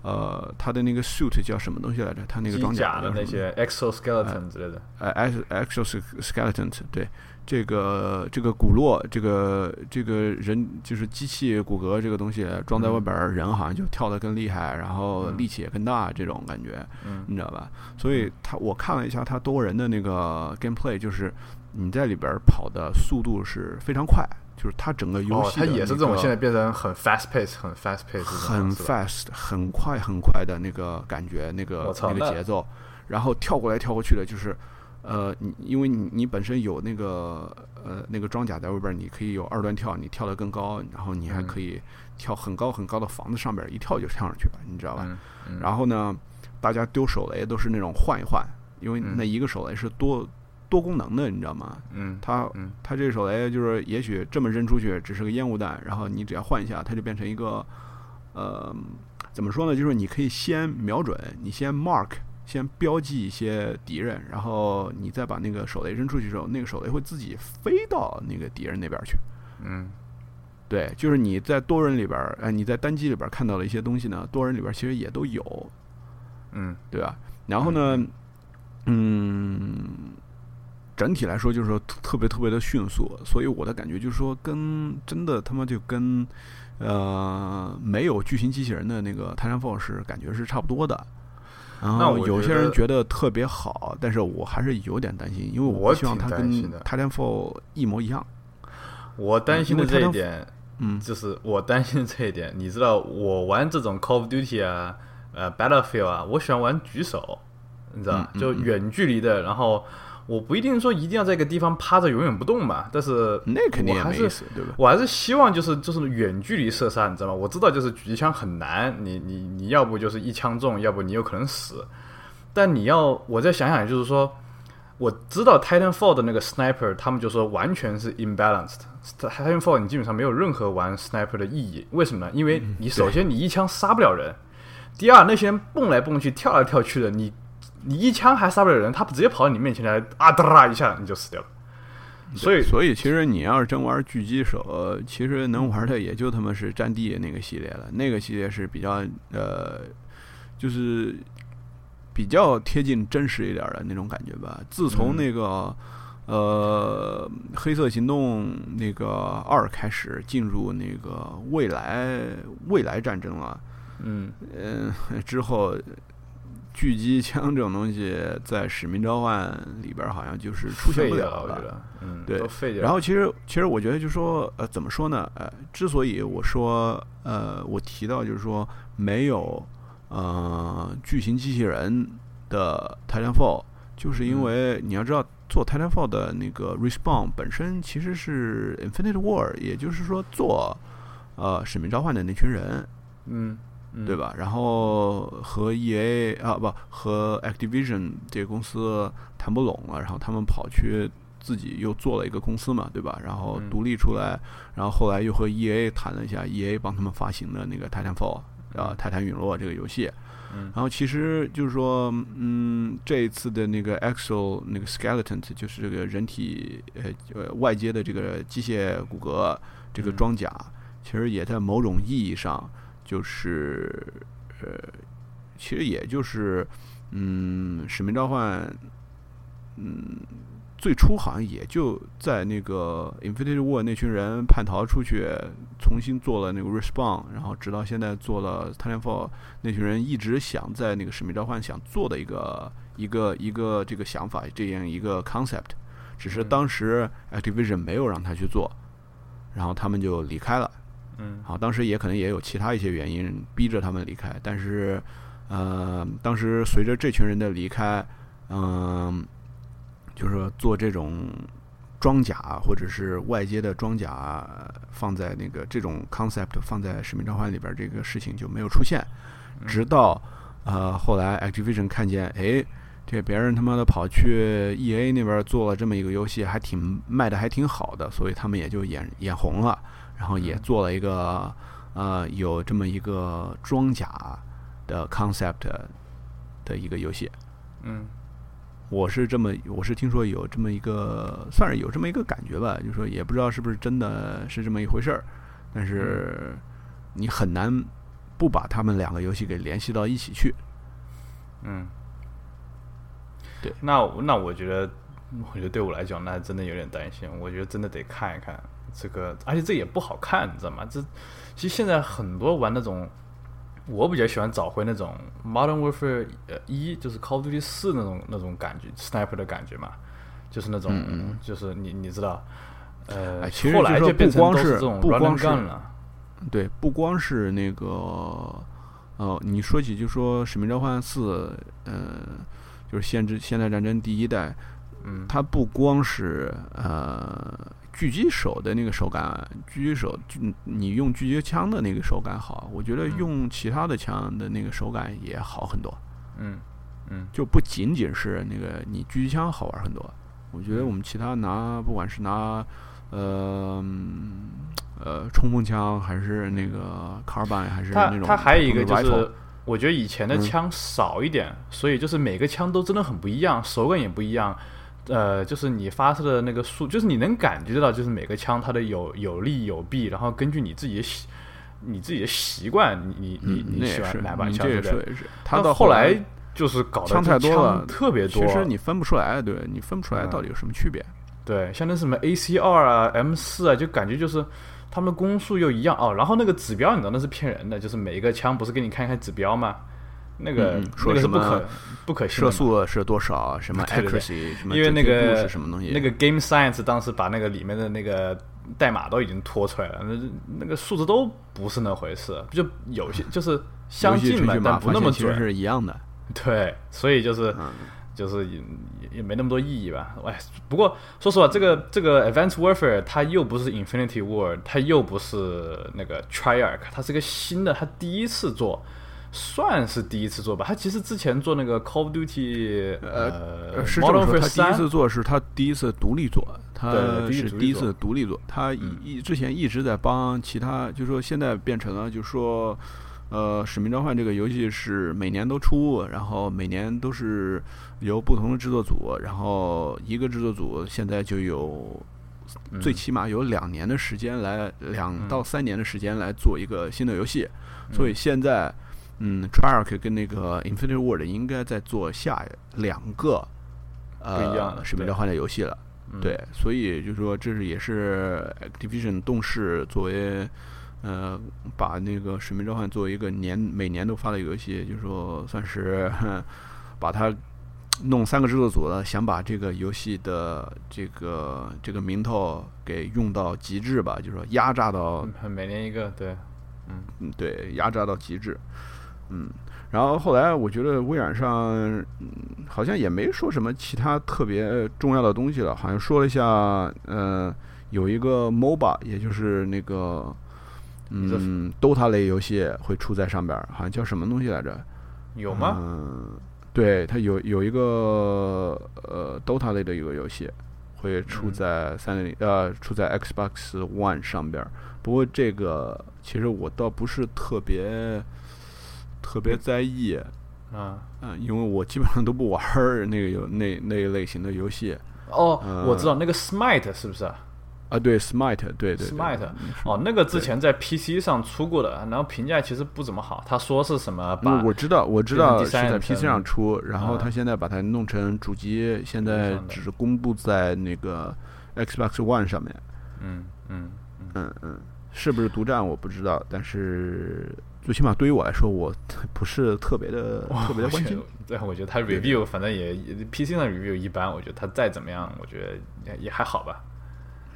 呃，他的那个 suit 叫什么东西来着？他那个装甲的那些 exoskeleton 之类的，呃，ex exoskeleton，对，这个这个骨络，这个这个人就是机器骨骼这个东西装在外边儿，人好像就跳得更厉害，然后嗯。力气也更大，这种感觉，嗯。你知道吧？所以他我看了一下他多人的那个 gameplay，就是你在里边儿跑的速度是非常快，就是它整个游哦，戏哦它也是这种现在变成很 fast pace，很 fast pace，很 fast、很快、很快的那个感觉，那个那个节奏，然后跳过来跳过去的，就是，呃，你因为你你本身有那个呃那个装甲在外边儿，你可以有二段跳，你跳得更高，然后你还嗯。可以跳很高很高的房子上边儿，一跳就跳上去了，你知道吧？嗯嗯。然后呢，大家丢手雷都是那种换一换，因为嗯。那一个手雷是多多功能的，你知道吗？嗯它嗯它这手雷就是也许这么扔出去只是个烟雾弹，然后你只要换一下，它就变成一个呃怎么说呢？就是你可以先瞄准，你先 mark，先标记一些敌人，然后你再把那个手雷扔出去之后，那个手雷会自己飞到那个敌人那边去。嗯对，就是你在多人里边儿，呃，你在单机里边儿看到的一些东西呢，多人里边儿其实也都有，嗯对吧？然后呢，嗯，整体来说就是说特特别特别的迅速，所以我的感觉就是说，跟真的他妈就跟呃没有巨型机器人的那个《泰山 Fall》是感觉是差不多的。然那我觉后有些人觉得特别好，但是我还是有点担心，因为我不希望挺它跟《泰山 Fall》一模一样。我担心的这一点，嗯就是我担心的这一点，你知道，我玩这种 Call of Duty 啊，呃，Battlefield 啊，我喜欢玩举手，你知道就远距离的，然后我不一定说一定要在一个地方趴着永远不动嘛，但是那肯定也没意思，对吧？我还是希望就是就是远距离射杀，你知道吗？我知道就是狙击枪很难，你你你要不就是一枪中，要不你有可能死。但你要我再想想，就是说，我知道 Titanfall 的那个 sniper，他们就说完全是 imbalanced。Titanfall 你基本上没有任何玩 sniper 的意义，为什么呢？因为你首先你一枪杀不了人，第二那些人蹦来蹦去、跳来跳去的，你你一枪还杀不了人，他直接跑到你面前来，啊哒啦一下你就死掉了。所以所以其实你要是真玩狙击手，其实能玩的也就他妈是战地那个系列了。那个系列是比较呃，就是比较贴近真实一点的那种感觉吧。自从那个、呃黑色行动那个二开始进入那个未来未来战争了，嗯嗯、之后。狙击枪这种东西，在《使命召唤》里边好像就是出现不了了，我觉得，嗯，对。然后其实其实我觉得就是说，呃，怎么说呢？呃，之所以我说，呃，我提到就是说没有呃巨型机器人的 Titanfall，就是因为你要知道做 Titanfall 的那个 Respawn 本身其实是 Infinite War，也就是说做呃使命召唤的那群人，嗯，嗯对？吧？然后和 E A 啊不和 Activision 这个公司谈不拢了，然后他们跑去自己又做了一个公司嘛，对吧？然后嗯独立出来，然后后来又和 E A 谈了一下，E A 帮他们发行的那个《Titanfall》啊，《泰坦陨落》这个游戏。嗯然后其实就是说，嗯，这一次的那个 Axel 那个 Skeleton 就是这个人体呃呃外接的这个机械骨骼这个嗯装甲，其实也在某种意义上就是呃，其实也就是嗯，使命召唤，嗯。最初好像也就在那个 Infinity War 那群人叛逃出去，重新做了那个 Respawn，然后直到现在做了 Titanfall，那群人一直想在那个使命召唤想做的一个一个一个这个想法，这样一个 concept，只是当时 Activision 没有让他去做，然后他们就离开了。嗯。好，当时也可能也有其他一些原因逼着他们离开，但是，呃，当时随着这群人的离开，嗯、就是说做这种装甲或者是外接的装甲呃放在那个这种 concept 放在使命召唤里边儿，这个事情就没有出现，直到呃后来 Activision 看见，哎。这别人他妈的跑去 E A 那边做了这么一个游戏，还挺卖的还挺好的，所以他们也就眼眼红了，然后也嗯做了一个呃有这么一个装甲的 concept 的一个游戏。嗯我是这么，我是听说有这么一个，算是有这么一个感觉吧，就是说也不知道是不是真的是这么一回事儿，但是你很难不把他们两个游戏给联系到一起去。嗯，对那那我觉得，我觉得对我来讲，那真的有点担心。我觉得真的得看一看这个，而且这也不好看，你知道吗？这其实现在很多玩那种，我比较喜欢找回那种 Modern Warfare 呃一，就是 Call of Duty 四那种那种感觉，Sniper 的感觉嘛，就是那种，就是你你知道，呃，哎其实后来就变成不光是这种不光是对，不光是那个，呃，你说起就说《使命召唤四》，呃，就是现之现代战争第一代，嗯，它不光是呃狙击手的那个手感，狙击手狙你用狙击枪的那个手感好，我觉得嗯。用其他的枪的那个手感也好很多，嗯嗯。就不仅仅是那个你狙击枪好玩很多。我觉得嗯。我们其他拿不管是拿呃嗯呃冲锋枪还是那个卡尔板还是那种它还有一个就是我觉得以前的嗯。枪少一点，所以就是每个枪都真的很不一样，手感也不一样。呃，就是你发射的那个数，就是你能感觉到，就是每个枪它的有有利有弊，然后根据你自己的习，你自己的习惯，你你你你喜欢哪把枪，你这对不对？他到到后来来就是搞得枪太多了特别多，其实你分不出来，对你分不出来嗯到底有什么区别。对，像那什么 AC 二啊、M 四啊，就感觉就是他们的攻速又一样哦。然后那个指标你知道那是骗人的，就是每一个枪不是给你看一看指标吗？那个、说什么不可不可信射。速是多少？什么 accuracy？什么因为那个是什么东西？那个 Game Science 当时把那个里面的那个代码都已经拖出来了，那那个数字都不是那回事，就有些就是 相近吧程序，码但不那么准。是一样的。对，所以就是、嗯就是也也也没那么多意义吧。哎，不过说实话，这个这个 Advanced Warfare 它又不是 Infinity War，它又不是那个 Triarch，它是个新的，它第一次做。算是第一次做吧，他其实之前做那个 Call of Duty，呃呃，是这么说，他第一，次做是他第一次独立做，他是第一次独立做。他一之前一直在帮其他，就说现在变成了，就说，呃，《使命召唤》这个游戏是每年都出，然后每年都是由不同的制作组，然后一个制作组现在就有最起码有两年的时间来，两到三年的时间来做一个新的游戏。所以现在，嗯，Treyarch 跟那个 INFINITY WORD 应该在做下两个呃《使命召唤》的游戏了。对，所以就是说，这是也是 Activision 动视作为呃把那个《使命召唤》作为一个年每年都发的游戏，就是说算是 把它。弄三个制作组了，想把这个游戏的这个这个名头给用到极致吧，就是说压榨到每年一个，对，嗯，对，压榨到极致，嗯，然后后来我觉得微软上嗯好像也没说什么其他特别重要的东西了，好像说了一下，呃，有一个 MOBA，也就是那个嗯 DOTA 类游戏会出在上边，好像叫什么东西来着？有吗？嗯。对，它有有一个呃，DOTA 类的一个游戏会出在三六零呃，出在 Xbox One 上边。不过这个其实我倒不是特别特别在意啊，嗯，因为我基本上都不玩 那个游那那一类型的游戏。哦，我知道那个 Smite 是不是？啊，对，Smite，对对，Smite，哦，那个之前在 PC 上出过的，然后评价其实不怎么好。他说是什么？我知道，我知道是在 PC 上出，然后他现在把它弄成主机，现在只是公布在那个 Xbox One 上面。嗯嗯嗯嗯，是不是独占我不知道，但是最起码对于我来说，我不是特别的特别的关心。对，我觉得他 review 反正也 PC 上 review 一般，我觉得他再怎么样，我觉得也也还好吧。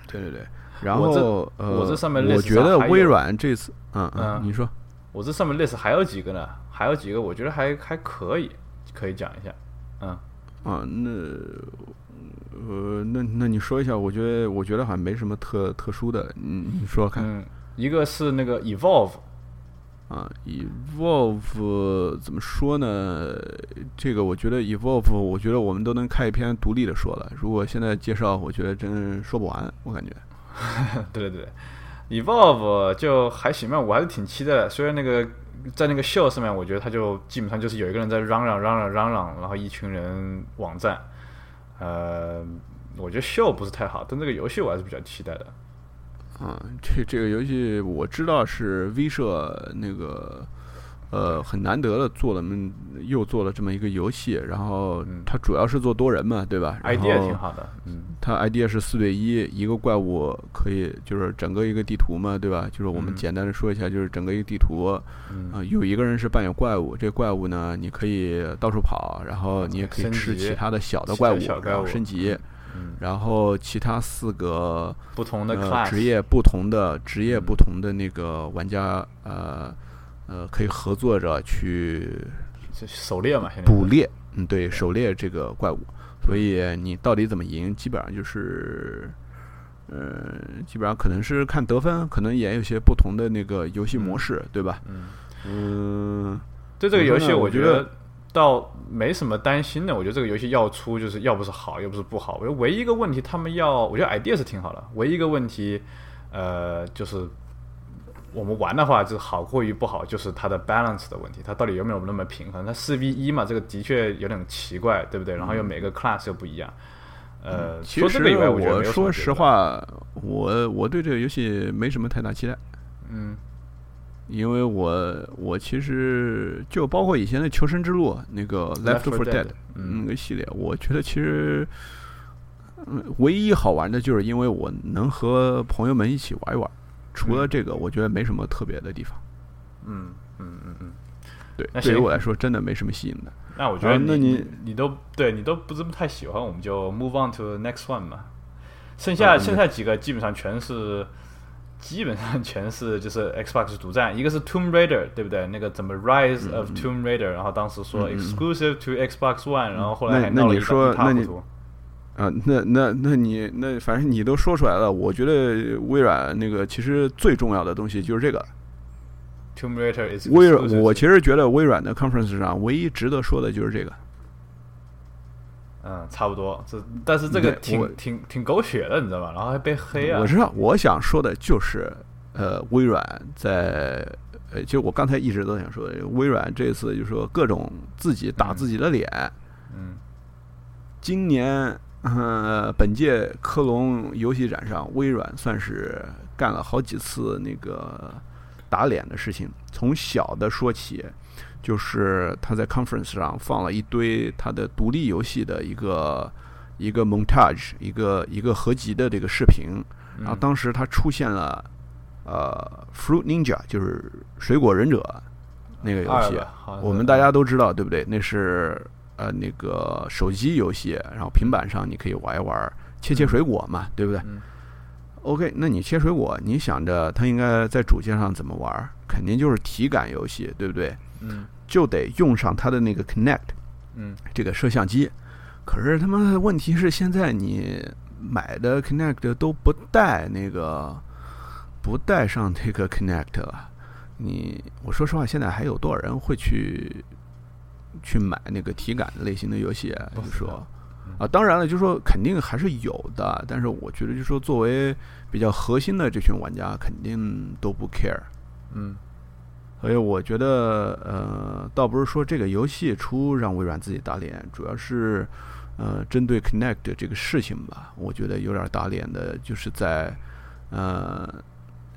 对对对，然后呃，我这上面我觉得微软这次，嗯嗯，你说，我这上面 list 还有几个呢？还有几个，我觉得还还可以，可以讲一下，嗯，啊，那呃，那那你说一下，我觉得我觉得好像没什么特特殊的，你你说看，嗯，一个是那个 Evolve。啊，Evolve 怎么说呢？这个我觉得 Evolve，我觉得我们都能开一篇独立的说了。如果现在介绍，我觉得真说不完，我感觉。对对对，Evolve 就还行吧，我还是挺期待的。虽然那个在那个秀上面，我觉得他就基本上就是有一个人在嚷嚷嚷嚷嚷嚷，然后一群人网站。呃，我觉得秀不是太好，但这个游戏我还是比较期待的。啊，这这个游戏我知道是 V 社那个，呃，很难得的做了，又做了这么一个游戏。然后它主要是做多人嘛，对吧？idea 挺好的，嗯。它 idea 是四对一，一个怪物可以就是整个一个地图嘛，对吧？就是我们简单的说一下，就是整个一个地图，啊，有一个人是扮演怪物，这怪物呢，你可以到处跑，然后你也可以吃其他的小的怪物，然后升级。然后其他四个不同的职业，不同的职业，不同的那个玩家，呃呃，可以合作着去狩猎嘛，捕猎，嗯，对，狩猎这个怪物。所以你到底怎么赢，基本上就是，呃，基本上可能是看得分，可能也有些不同的那个游戏模式，对吧？嗯嗯，对这个游戏，我觉得。倒没什么担心的，我觉得这个游戏要出就是要不是好，又不是不好。我觉得唯一一个问题，他们要，我觉得 idea 是挺好的。唯一一个问题，呃，就是我们玩的话，就是好过于不好，就是它的 balance 的问题，它到底有没有那么平衡？它四 v 一嘛，这个的确有点奇怪，对不对？然后又每个 class 又不一样。呃，其实我说实话，我我对这个游戏没什么太大期待。嗯。因为我我其实就包括以前的《求生之路》那个《Left for Dead》那个系列，我觉得其实嗯，唯一好玩的就是因为我能和朋友们一起玩一玩。除了这个，我觉得没什么特别的地方。嗯嗯嗯嗯，对，对于我来说真的没什么吸引的。那我觉得，那你你都对你都不是太喜欢，我们就 move on to next one 嘛。剩下剩下几个基本上全是。基本上全是就是 Xbox 独占，一个是 Tomb Raider，对不对？那个怎么 Rise of Tomb Raider，然后当时说 Exclusive to Xbox One，然后后来还闹了一塌糊涂。啊，那那那你那反正你都说出来了，我觉得微软那个其实最重要的东西就是这个 Tomb Raider。微软，我其实觉得微软的 Conference 上唯一值得说的就是这个。嗯，差不多。这但是这个挺挺挺狗血的，你知道吧？然后还被黑啊！我知道，我想说的就是，呃，微软在，呃，就我刚才一直都想说，微软这次就说各种自己打自己的脸。嗯。今年呃，本届科隆游戏展上，微软算是干了好几次那个打脸的事情。从小的说起，就是他在 conference 上放了一堆他的独立游戏的一个一个 montage，一个一个合集的这个视频。然后当时他出现了呃 Fruit Ninja，就是水果忍者那个游戏，我们大家都知道，对不对？那是。呃，那个手机游戏，然后平板上你可以玩一玩，切切水果嘛，对不对？OK，那你切水果，你想着它应该在主机上怎么玩？肯定就是体感游戏，对不对？嗯，就得用上它的那个 Connect，嗯，这个摄像机。可是他妈的问题是，现在你买的 Connect 都不带那个，不带上这个 Connect 了。你，我说实话，现在还有多少人会去？去买那个体感类型的游戏，就说啊，当然了，就说肯定还是有的，但是我觉得就说作为比较核心的这群玩家，肯定都不 care，嗯，所以我觉得呃，倒不是说这个游戏出让微软自己打脸，主要是呃，针对 Connect 这个事情吧，我觉得有点打脸的，就是在呃。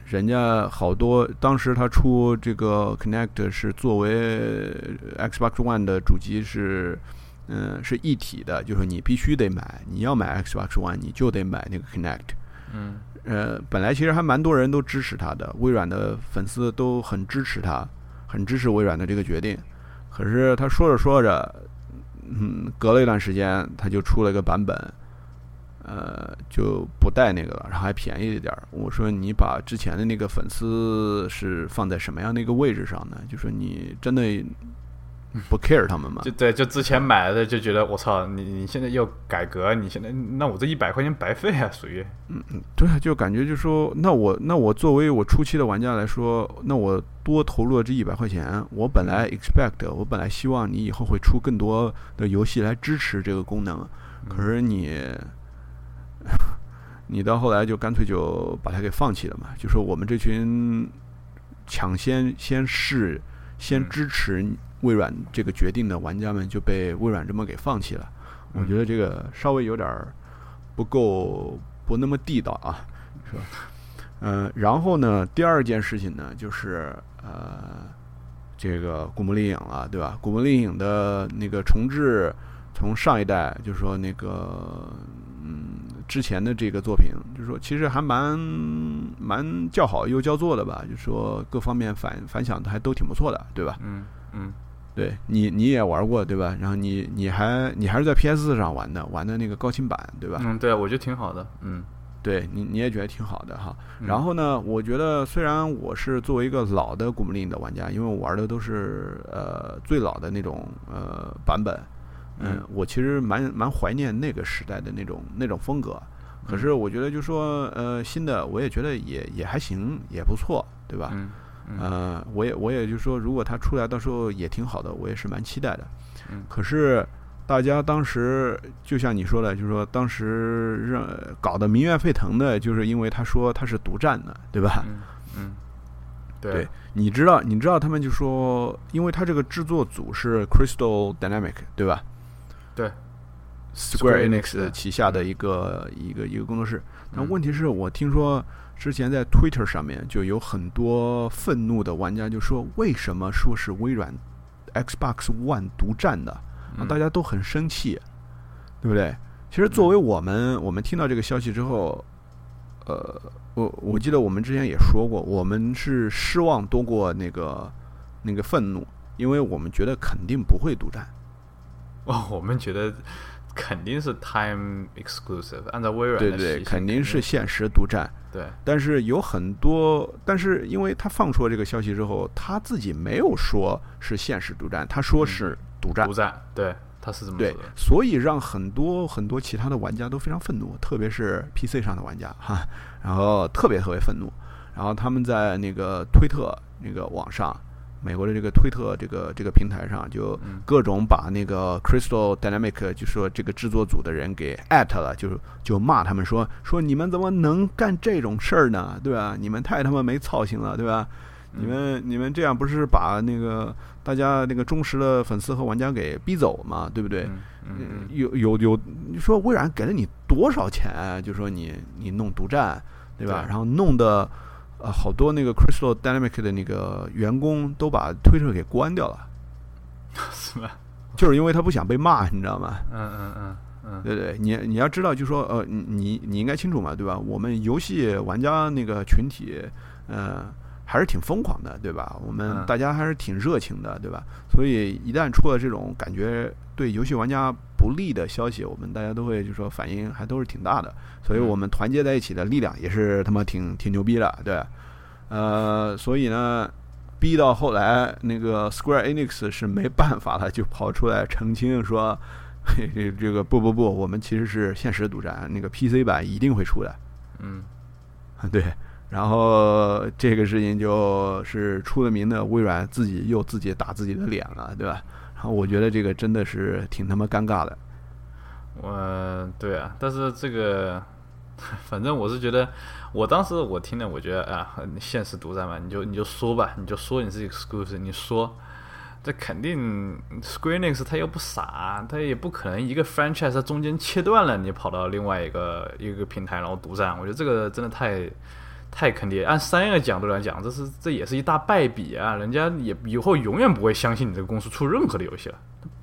人家好多，当时他出这个 Connect 是作为 Xbox One 的主机是，嗯，是一体的，就是你必须得买，你要买 Xbox One，你就得买那个 Connect。嗯，呃，本来其实还蛮多人都支持他的，微软的粉丝都很支持他，很支持微软的这个决定。可是他说着说着，嗯，隔了一段时间，他就出了一个版本。呃，就不带那个了，然后还便宜一点儿。我说你把之前的那个粉丝是放在什么样的一个位置上呢？就说你真的不 care 他们嘛？就对，就之前买的就觉得我操，你你现在又改革，你现在那我这一百块钱白费啊，属于嗯嗯，对啊，就感觉就说那我那我作为我初期的玩家来说，那我多投入了这一百块钱，我本来 expect 我本来希望你以后会出更多的游戏来支持这个功能，可是你。你到后来就干脆就把它给放弃了嘛？就说我们这群抢先先试、先支持微软这个决定的玩家们就被微软这么给放弃了。我觉得这个稍微有点不够不那么地道啊，是吧？嗯，然后呢，第二件事情呢，就是呃，这个《古墓丽影》了，对吧？《古墓丽影》的那个重置，从上一代就是说那个。嗯，之前的这个作品，就是说其实还蛮蛮叫好又叫座的吧，就是说各方面反反响还都挺不错的，对吧？嗯嗯，对你你也玩过对吧？然后你你还你还是在 PS 四上玩的，玩的那个高清版对吧？嗯，对，我觉得挺好的。嗯，对你你也觉得挺好的哈。然后呢，我觉得虽然我是作为一个老的古墓丽影的玩家，因为我玩的都是呃最老的那种呃版本。嗯，我其实蛮蛮怀念那个时代的那种那种风格，可是我觉得就说呃新的我也觉得也也还行，也不错，对吧？嗯，呃，我也我也就说如果它出来到时候也挺好的，我也是蛮期待的。嗯，可是大家当时就像你说的，就是说当时让搞得民怨沸腾的，就是因为他说他是独占的，对吧？嗯嗯，对，你知道你知道他们就说，因为他这个制作组是 Crystal Dynamic，对吧？对，Square Enix 旗下的一个一个一个工作室。但问题是我听说之前在 Twitter 上面就有很多愤怒的玩家就说，为什么说是微软 Xbox One 独占的？啊大家都很生气，对不对？其实作为我们，我们听到这个消息之后，呃，我我记得我们之前也说过，我们是失望多过那个那个愤怒，因为我们觉得肯定不会独占。哦，我们觉得肯定是 time exclusive，按照微软的对对，肯定是限时独占。对，但是有很多，但是因为他放出了这个消息之后，他自己没有说是限时独占，他说是独占。独占，对，他是这么说的。所以让很多很多其他的玩家都非常愤怒，特别是 PC 上的玩家 哈，然后特别特别愤怒，然后他们在那个推特那个网上。美国的这个推特这个这个平台上，就各种把那个 Crystal Dynamic 就说这个制作组的人给艾特了，就是就骂他们说说你们怎么能干这种事儿呢？对吧？你们太他妈没操心了，对吧？你们你们这样不是把那个大家那个忠实的粉丝和玩家给逼走嘛，对不对？嗯嗯有有有，你说微软给了你多少钱？就说你你弄独占，对吧？然后弄的呃好多那个 Crystal Dynamic 的那个员工都把 Twitter 给关掉了，是吧？就是因为他不想被骂，你知道吗？嗯嗯嗯嗯，对对，你你要知道，就说呃，你你你应该清楚嘛，对吧？我们游戏玩家那个群体，呃，还是挺疯狂的，对吧？我们嗯大家还是挺热情的，对吧？所以一旦出了这种感觉对游戏玩家不利的消息，我们大家都会就说反应还都是挺大的，所以嗯我们团结在一起的力量也是他妈挺挺牛逼的，对。呃，所以呢，逼到后来，那个 Square Enix 是没办法了，就跑出来澄清说，嘿这这个不不不，我们其实是现实独占，那个 PC 版一定会出的，嗯 对。然后这个事情就是出了名的微软自己又自己打自己的脸了，对吧？我觉得这个真的是挺他妈尴尬的。我对啊，但是这个，反正我是觉得，我当时我听了，我觉得啊，现实独占嘛，你就你就说吧，你就说你是 exclusive，你说，这肯定 Square Enix 他又不傻，他也不可能一个 franchise 它中间切断了，你跑到另外一个一个平台然后独占，我觉得这个真的太。太坑爹！按商业的角度来讲，这是这也是一大败笔啊！人家也以后永远不会相信你这个公司出任何的游戏了，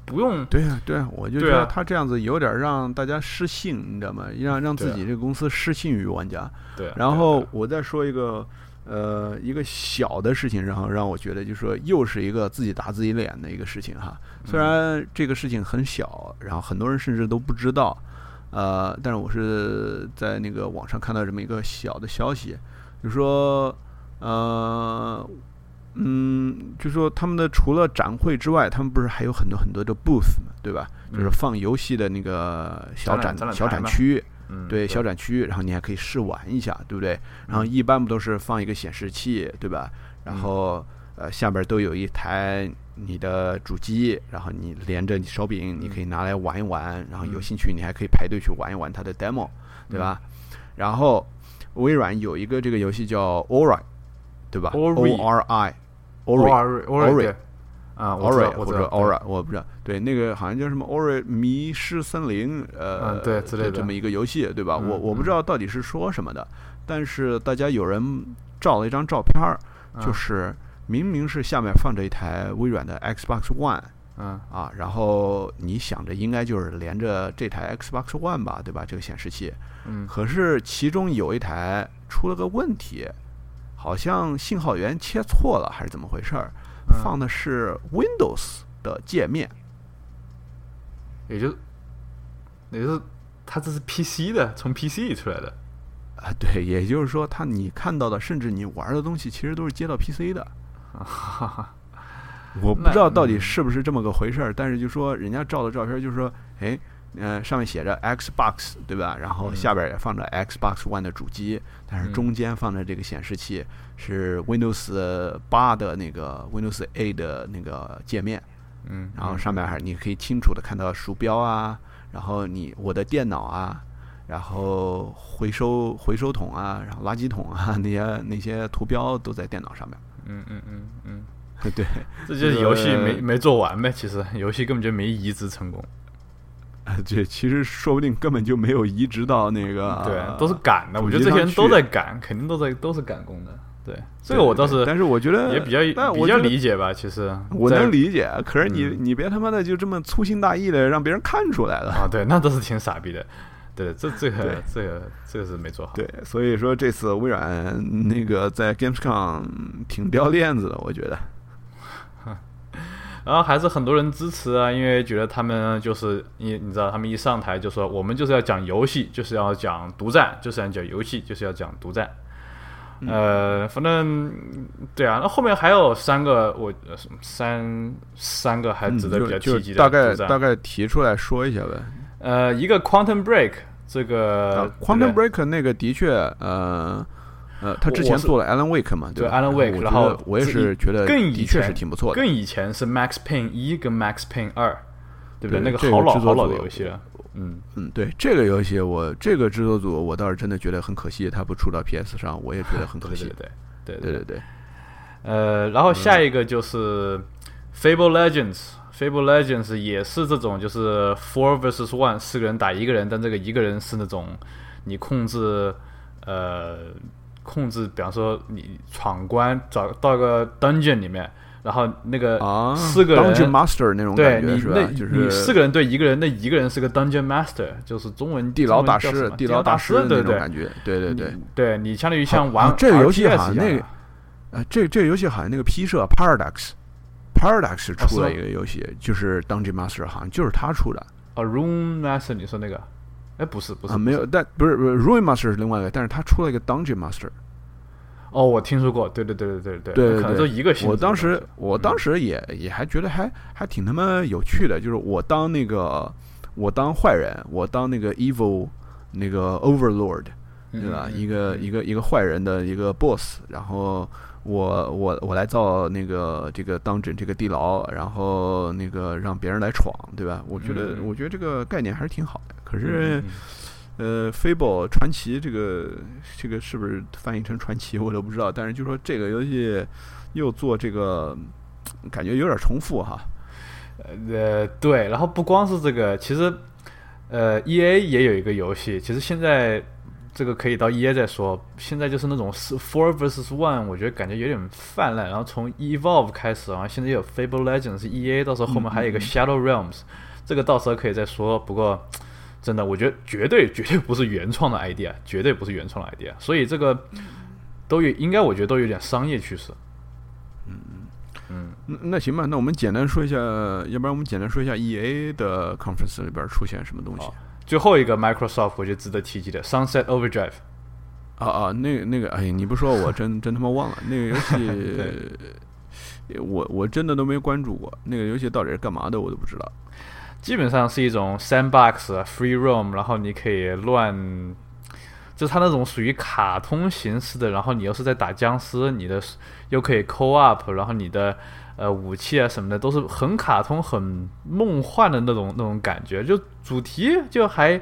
不用对啊，对啊，我就觉得他这样子有点让大家失信，你知道吗？让让自己这个公司失信于玩家。对啊。然后我再说一个，呃，一个小的事情，然后让我觉得就是说又是一个自己打自己脸的一个事情哈。虽然这个事情很小，然后很多人甚至都不知道，呃，但是我是在那个网上看到这么一个小的消息，就说，呃。嗯，就说他们的除了展会之外，他们不是还有很多很多的 booth 嘛，对吧？就是嗯放游戏的那个小展小展区，嗯，对小展区，然后你还可以试玩一下，对不对？然后一般不都是放一个显示器，对吧？然后呃下边都有一台你的主机，然后你连着你手柄，你可以拿来玩一玩，然后有兴趣你还可以排队去玩一玩它的 demo，对吧？然后微软有一个这个游戏叫 Ori，对吧？Ori O R I。Ori Ori Ori Ori 对啊，Ori 或者我知道 Aura，我不知道，对，那个好像叫什么 Ori 迷失森林，呃，嗯对之类的。这么一个游戏，对吧？嗯我我不嗯知道到底是说什么的，但是大家有人照了一张照片儿，就嗯是明明是下面放着一台微软的 Xbox One 嗯啊，然后你想着应该就是连着这台 Xbox One 吧，对吧？这个显示器，嗯可是其中有一台出了个问题，好像信号源切错了还是怎么回事儿？嗯放的是 Windows 的界面，也就也就是它这是 PC 的，从 PC 出来的。啊，对，也就是说，它你看到的，甚至你玩的东西，其实都是接到 PC 的。我不知道到底嗯是不是这么个回事儿，但是就说人家照的照片，就是说，哎，呃，上面写着 Xbox，对吧？然后嗯下边也放着 Xbox One 的主机，但是嗯中间放着这个显示器是 Windows 八的那个 Windows A 的那个界面。嗯，然后嗯上面还你可以清楚的看到鼠标啊，然后你我的电脑啊，然后回收回收桶啊，然后垃圾桶啊，那些那些图标都在电脑上面。嗯嗯嗯嗯，对，这就是游戏这个没没做完呗。其实游戏根本就没移植成功。啊，这其实说不定根本就没有移植到那个，对，都是赶的。我觉得这些人都在赶，肯定都在都是赶工的。对，这个我倒是但是我觉得也比较比较理解吧。其实我能理解，可是你、嗯你别他妈的就这么粗心大意的让别人看出来了。啊，对，那都是挺傻逼的。对，这这个这个这个是没做好。对，所以说这次微软那个在 Gamescom 挺掉链子的，我觉得。然后还是很多人支持啊，因为觉得他们就是你你知道，他们一上台就说我们就是要讲游戏，就是要讲独占，就是要讲游戏，就是要讲独占。嗯呃，反正对啊，那后面还有三个我三三个还值得比较嗯就提及的就大概大概提出来说一下呗。呃，一个 Quantum Break 这个、Quantum Break 那个的确，呃呃，他之前做了 Alan Wake 嘛，对吧 Alan Wake，然后我也是觉得更以的确是挺不错的。更以前是 Max Payne 一跟 Max Payne 二，对不对那个这个好老好老的游戏了。嗯，嗯，对这个游戏，我这个制作组我倒是真的觉得很可惜，他不出到 PS 上，我也觉得很可惜。对对对对对对对，呃，然后下一个就是 Fable Legends。Fable Legends 也是这种，就是 four versus one，四个人打一个人，但这个一个人是那种你控制，呃，控制，比方说你闯关找到一个 dungeon 里面，然后那个啊，四个人 Dungeon Master 那种感觉是吧？就是你四个人对一个人，那一个人是个 dungeon master，就是中文地牢大师地牢大师师的那种感觉，对对对。对你相当于像玩、啊这个游戏好像那个呃，这这个游戏好像那个 P 社 Paradox Paradox 出了一个游戏，就是 Dungeon Master，好像就是他出的哦 Room Master，你说那个？哎，不是，不是，没有，但不是。Ruin Master 是另外一个，但是他出了一个 Dungeon Master。哦，我听说过，对对对对对对，可能都一个。我当时，我当时也也还觉得还还挺他妈有趣的，就是我当那个我当坏人，我当那个 evil 那个 Overlord，对吧？一个一个一个坏人的一个 boss，然后。我我我来造那个这个 dungeon 这个地牢，然后那个让别人来闯，对吧？我觉得嗯我觉得这个概念还是挺好的。可嗯是嗯呃，Fable 传奇这个这个是不是翻译成传奇我都不知道，但是就说这个游戏又做这个，感觉有点重复哈。呃，对，然后不光是这个，其实呃，E A 也有一个游戏，其实现在这个可以到 E A 再说。现在就是那种是 Four versus One，我觉得感觉有点泛滥。然后从 Evolve 开始，然后现在有 Fable Legends 是 E A，到时候后面还有一个 Shadow Realms，、这个到时候可以再说。不过真的，我觉得绝对绝对不是原创的 idea，绝对不是原创的 idea，所以这个都有应该我觉得都有点商业趋势。嗯那那行吧，那我们简单说一下，要不然我们简单说一下 E A 的 conference 里边出现什么东西好最后一个 Microsoft 我觉得值得提及的 Sunset Overdrive。啊啊，那个那个，哎，你不说我 真真他妈忘了那个游戏，我我真的都没关注过，那个游戏到底是干嘛的我都不知道。基本上是一种 sandbox free roam，然后你可以乱，就是它那种属于卡通形式的，然后你又是在打僵尸，你的又可以 co op，然后你的呃武器啊什么的都是很卡通、很梦幻的那种那种感觉，就主题就还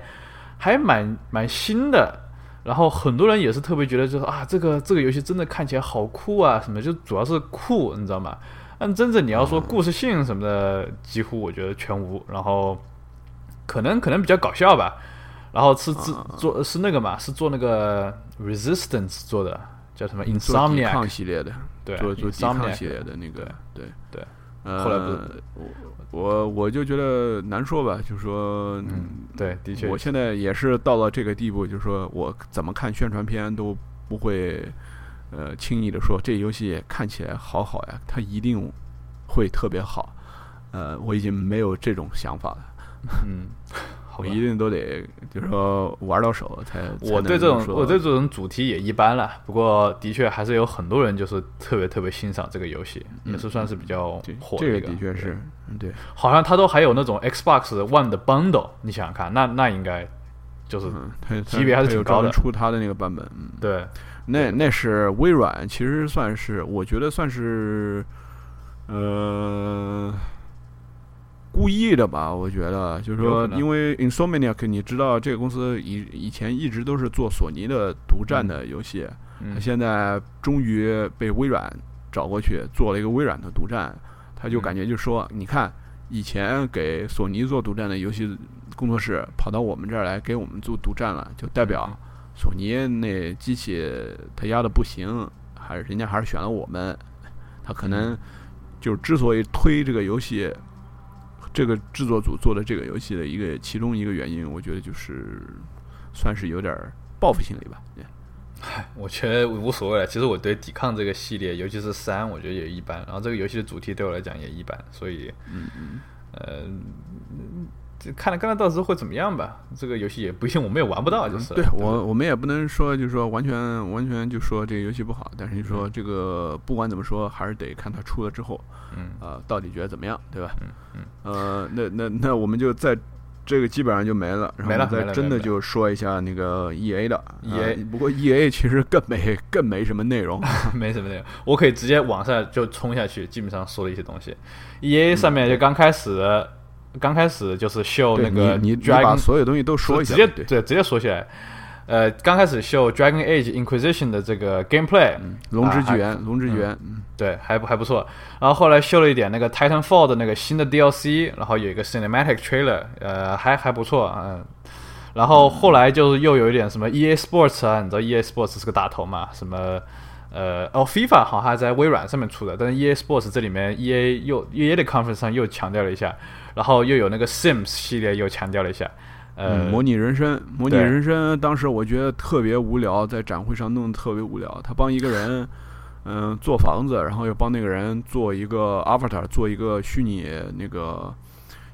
还蛮蛮新的。然后很多人也是特别觉得，就是啊，这个这个游戏真的看起来好酷啊，什么就主要是酷，你知道吗？但真正你要说故事性什么的，几乎我觉得全无。然后可能可能比较搞笑吧。然后是制做是那个嘛，是做那个 Resistance 做的，叫什么做抵抗系列的，对做做抵抗系列的那个，对对。呃，后来不是我我我就觉得难说吧，就说，嗯，对，的确我现在也是到了这个地步，就是说我怎么看宣传片都不会，呃，轻易的说这游戏看起来好好呀，它一定会特别好。呃，我已经没有这种想法了，嗯，好吧。我一定都得就是说玩到手才。我对这种我对这种主题也一般了，不过的确还是有很多人就是特别特别欣赏这个游戏，也是算是比较这火这个的确是，嗯对，好像它都还有那种 Xbox One 的 bundle，你想想看，那那应该就是、级别还是挺高的。出它的那个版本，嗯。对，那那是微软，其实算是我觉得算是，呃，故意的吧。我觉得就是说，因为 Insomniac，你知道这个公司以以前一直都是做索尼的独占的游戏，现在终于被微软找过去做了一个微软的独占，他就嗯感觉就说，你看以前给索尼做独占的游戏工作室跑到我们这儿来给我们做独占了，就代表嗯索尼那机器他压的不行，还是人家还是选了我们，他可能就是之所以推这个游戏。这个制作组做的这个游戏的一个其中一个原因，我觉得就是算是有点报复心理吧。我觉得无所谓了。其实我对抵抗这个系列，尤其是三，我觉得也一般。然后这个游戏的主题对我来讲也一般，所以，嗯嗯，呃，这看了看看到时候会怎么样吧。这个游戏也不一定我们也玩不到，就是了对我我们也不能说就是说完全完全就说这个游戏不好，但是就说这个不管怎么说，还是得看它出了之后，嗯啊，到底觉得怎么样，对吧？嗯嗯。呃，那那那我们就在这个基本上就没了，然后没了没了没了的就说一下那个 E A 的 EA 呃不过 E A 其实更没更没什么内容，没什么内容，我可以直接往下就冲下去，基本上说了一些东西。E A 上面就刚开始，刚开始就是秀那个你你把所有东西都说一下，直接对，对直接说起来。呃，刚开始秀 Dragon Age Inquisition 的这个 gameplay，龙之啊还纪元，龙之纪元，嗯对，还不还不错。然后后来秀了一点那个 Titanfall 的那个新的 DLC，然后有一个 cinematic trailer，呃，还还不错，嗯。然后后来就是又有一点什么 EA Sports 啊，你知道 EA Sports 是个大头嘛？什么呃哦 FIFA 好像还在微软上面出的，但是 EA Sports 这里面 EA 又 EA 的 conference 上又强调了一下，然后又有那个 Sims 系列又强调了一下，呃，嗯，模拟人生，模拟人生，当时我觉得特别无聊，在展会上弄得特别无聊。他帮一个人，嗯、做房子，然后又帮那个人做一个 avatar，做一个虚拟那个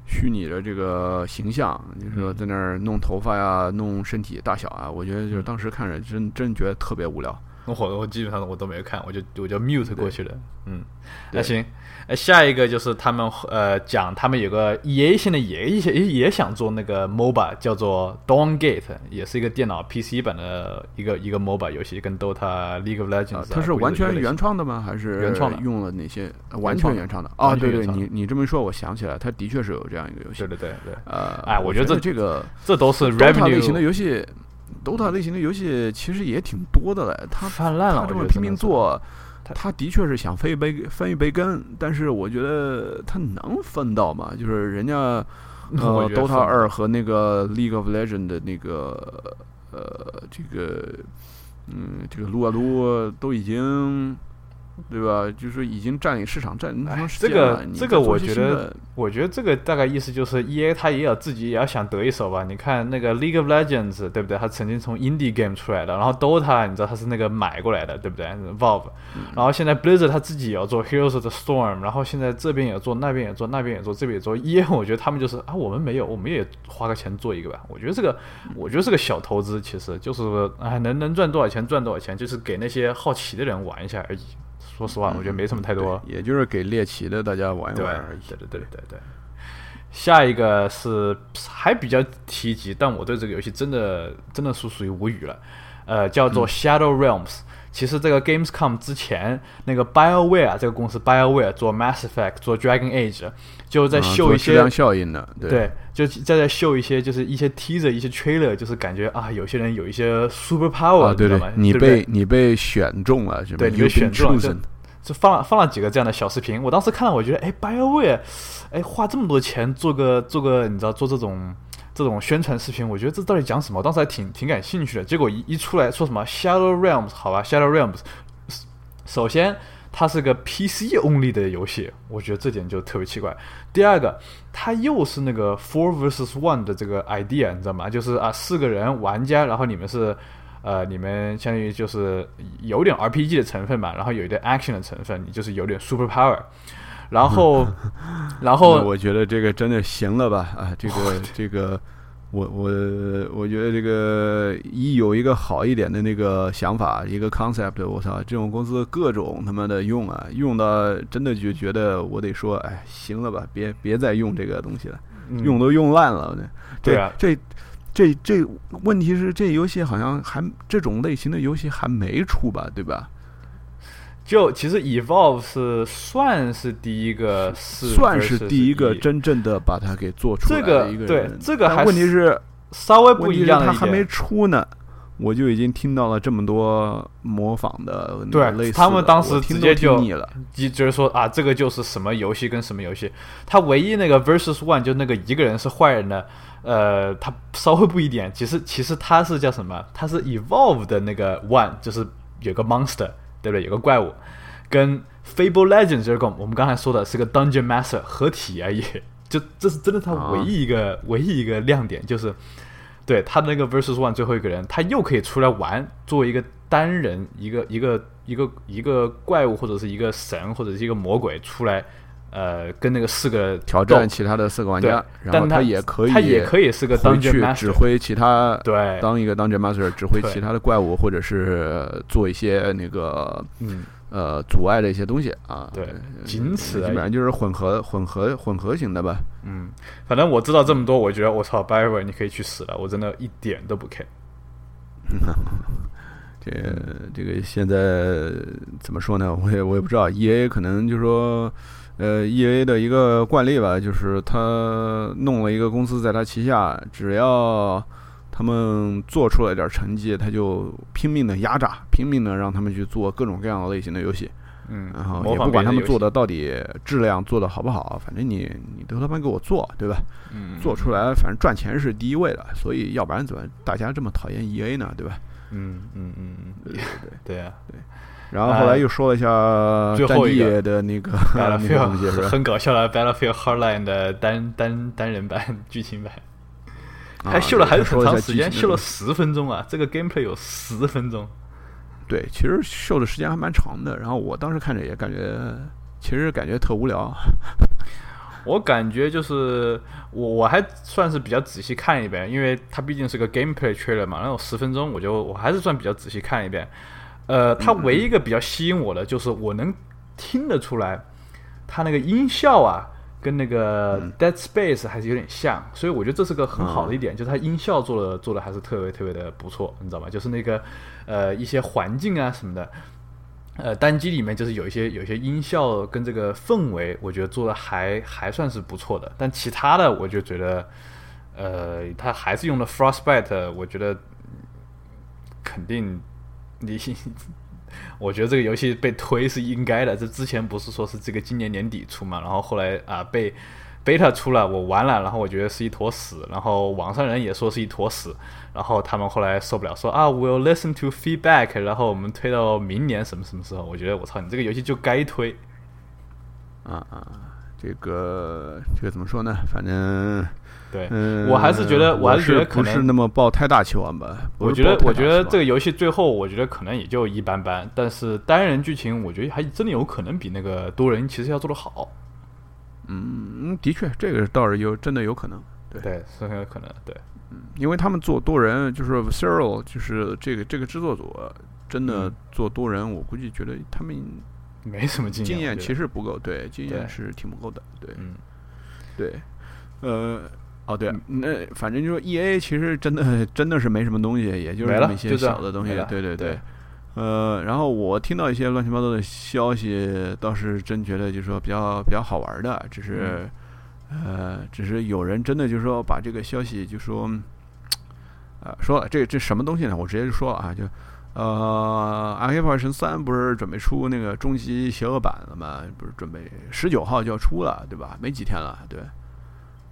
虚拟的这个形象，就是说在那儿弄头发呀，弄身体大小啊。我觉得就是当时看着真真觉得特别无聊。我我基本上我都没有看，我就我就 mute 过去了。嗯，那对行，呃，下一个就是他们呃讲他们有个 EA 现在也也也也想做那个 MOBA，叫做 Dawn Gate，也是一个电脑 PC 版的一个一个 MOBA 游戏，跟 DOTA、League of Legends 啊、啊，它是完全原创。的吗？还是原创的用了哪些？呃完全原创的啊！对对，你你这么一说，我想起来，它的确是有这样一个游戏对。对对对，呃，哎我觉得这这个这都是 DOTA 类型的 revenue 游戏，DOTA 类型的游戏其实也挺多的嘞。它泛滥了，我觉得它这么拼命做，它他的确是想分一杯分一杯羹，但是我觉得他能分到吗？就是人家 呃，DOTA 二和那个 League of Legends 的那个呃这个嗯这个撸啊撸都已经。对吧？就是已经占领市场占那么哎长时这个间了。你这个我觉得我觉得这个大概意思就是 E A 他也有自己也要想得一手吧。你看那个 League of Legends 对不对？他曾经从 indie game 出来的，然后 Dota 你知道他是那个买过来的，对不对？Valve，然后现在 Blizzard 他自己也要做 Heroes of the Storm，然后现在这边也做，那边也做，那边也做，这边也做。E A 我觉得他们就是啊，我们没有，我们也花个钱做一个吧。我觉得这个，我觉得是个小投资，其实就是说啊，能能赚多少钱赚多少钱，就是给那些好奇的人玩一下而已。说实话，我觉得没什么太多。对也就是给猎奇的大家玩一玩而已。对对对对对。下一个是还比较提及，但我对这个游戏真的真的是属于无语了，呃，叫做 Shadow Realms。其实这个 Gamescom 之前，那个 BioWare 这个公司 BioWare 做 Mass Effect 做 Dragon Age，就在嗯秀一些、效应的，对。对，就在在秀一些就是一些 teaser 一些 trailer，就是感觉啊，有些人有一些 super power，、啊，对对你被你被选中了？对你被选中了就放了放了几个这样的小视频，我当时看了，我觉得哎，BioWare，哎，花这么多钱做个做个，你知道做这种这种宣传视频，我觉得这到底讲什么？当时还挺挺感兴趣的。结果一一出来说什么 Shadow Realms，好吧，Shadow Realms，首先它是个 PC only 的游戏，我觉得这点就特别奇怪。第二个，它又是那个 Four versus One 的这个 idea，你知道吗？就是啊，四个人玩家，然后你们是。呃，你们相当于就是有点 RPG 的成分吧，然后有一点 action 的成分，你就是有点 super power，然后，然后那我觉得这个真的行了吧？啊，这个这个，我我我觉得这个一有一个好一点的那个想法，一个 concept，我操，这种公司各种他妈的用啊，用到真的就觉得我得说，哎，行了吧，别别再用这个东西了，嗯用都用烂了。这这这这问题是这游戏好像还这种类型的游戏还没出吧，对吧？就其实 Evolve 是算是第一个是算是第一个真正的把它给做出来这个的一个对人这个还问题是稍微不一样他还没出呢，我就已经听到了这么多模仿的，对类似他们当时直接就听腻了。就就是说啊，这个就是什么游戏跟什么游戏，他唯一那个 versus one 就那个一个人是坏人的，呃，他稍微不一点。其实其实他是叫什么？他是 evolve 的那个 one，就是有个 monster，对不对？有个怪物，跟 Fable Legends 这个我们刚才说的是个 dungeon master 合体而已。就这是真的他唯一一个、唯一一个亮点，就是对他那个 versus one 最后一个人，他又可以出来玩，作为一个单人，一个一个一个一个怪物或者是一个神或者是一个魔鬼出来，呃，跟那个四个挑战其他的四个玩家，然后他也可以，他也可以是个回去指挥其他，对当一个 dungeon master 指挥其他的怪物，或者是做一些那个嗯，呃阻碍的一些东西啊。对呃仅此基本上就是混合混合混合型的吧。嗯，反正我知道这么多，我觉得我操 b i o w a r e 你可以去死了，我真的一点都不 care。这这个现在怎么说呢？我也我也不知道。E A 可能就说，呃，E A 的一个惯例吧，就是他弄了一个公司在他旗下，只要他们做出了点成绩，他就拼命的压榨，拼命的让他们去做各种各样的类型的游戏。嗯，然后也不管他们做的到底质量做的好不好，反正你你都他妈给我做，对吧？嗯做出来，反正赚钱是第一位的，所以要不然怎么大家这么讨厌 E A 呢，对吧？嗯嗯嗯嗯，对对对。对啊然后后来又说了一下战地最后一个的那个，Battlefield？很搞笑的 Battlefield Hardline 的单单单人版 剧情版，啊还秀了还是很长时间，秀了十分钟啊！这个 gameplay 有十分钟，对，其实秀的时间还蛮长的。然后我当时看着也感觉，其实感觉特无聊。我感觉就是我我还算是比较仔细看一遍，因为它毕竟是个 gameplay trailer 嘛，然后十分钟我就我还是算比较仔细看一遍。呃，它唯一一个比较吸引我的就是我能听得出来，它那个音效啊，跟那个 Dead Space 还是有点像，所以我觉得这是个很好的一点，就是它音效做的做的还是特别特别的不错，你知道吗？就是那个呃一些环境啊什么的，呃，单机里面就是有一些有一些音效跟这个氛围，我觉得做的还还算是不错的。但其他的，我就觉得，呃，他还是用的 Frostbite，我觉得肯定你，我觉得这个游戏被推是应该的。这之前不是说是这个今年年底出嘛，然后后来啊被 beta 出了，我玩了，然后我觉得是一坨屎，然后网上人也说是一坨屎，然后他们后来受不了，说啊，we'll listen to feedback，然后我们推到明年什么什么时候？我觉得我操，你这个游戏就该推。啊啊，这个这个怎么说呢？反正对，嗯，我还是觉得我还是觉得不是那么抱太大期望吧。我觉得我觉得这个游戏最后我觉得可能也就一般般，但是单人剧情我觉得还真的有可能比那个多人其实要做得好。嗯，的确，这个倒是有真的有可能。对对，是很有可能。对，因为他们做多人，就是 Visceral，就是这个这个制作组真的嗯做多人，我估计觉得他们没什么经经验验我觉得其实不够，对，经验是挺不够的，对嗯，对，呃。哦，对，那反正就是 E A，其实真的真的是没什么东西，也就是一些小的东西对对对呃，然后我听到一些乱七八糟的消息，倒是真觉得就是说比较比较好玩的，只是、嗯呃，只是有人真的就是说把这个消息就说，呃，说了这这什么东西呢？我直接就说了啊，就呃，《暗黑破坏神三》不是准备出那个终极邪恶版了吗？不是准备十九号就要出了，对吧？没几天了，对。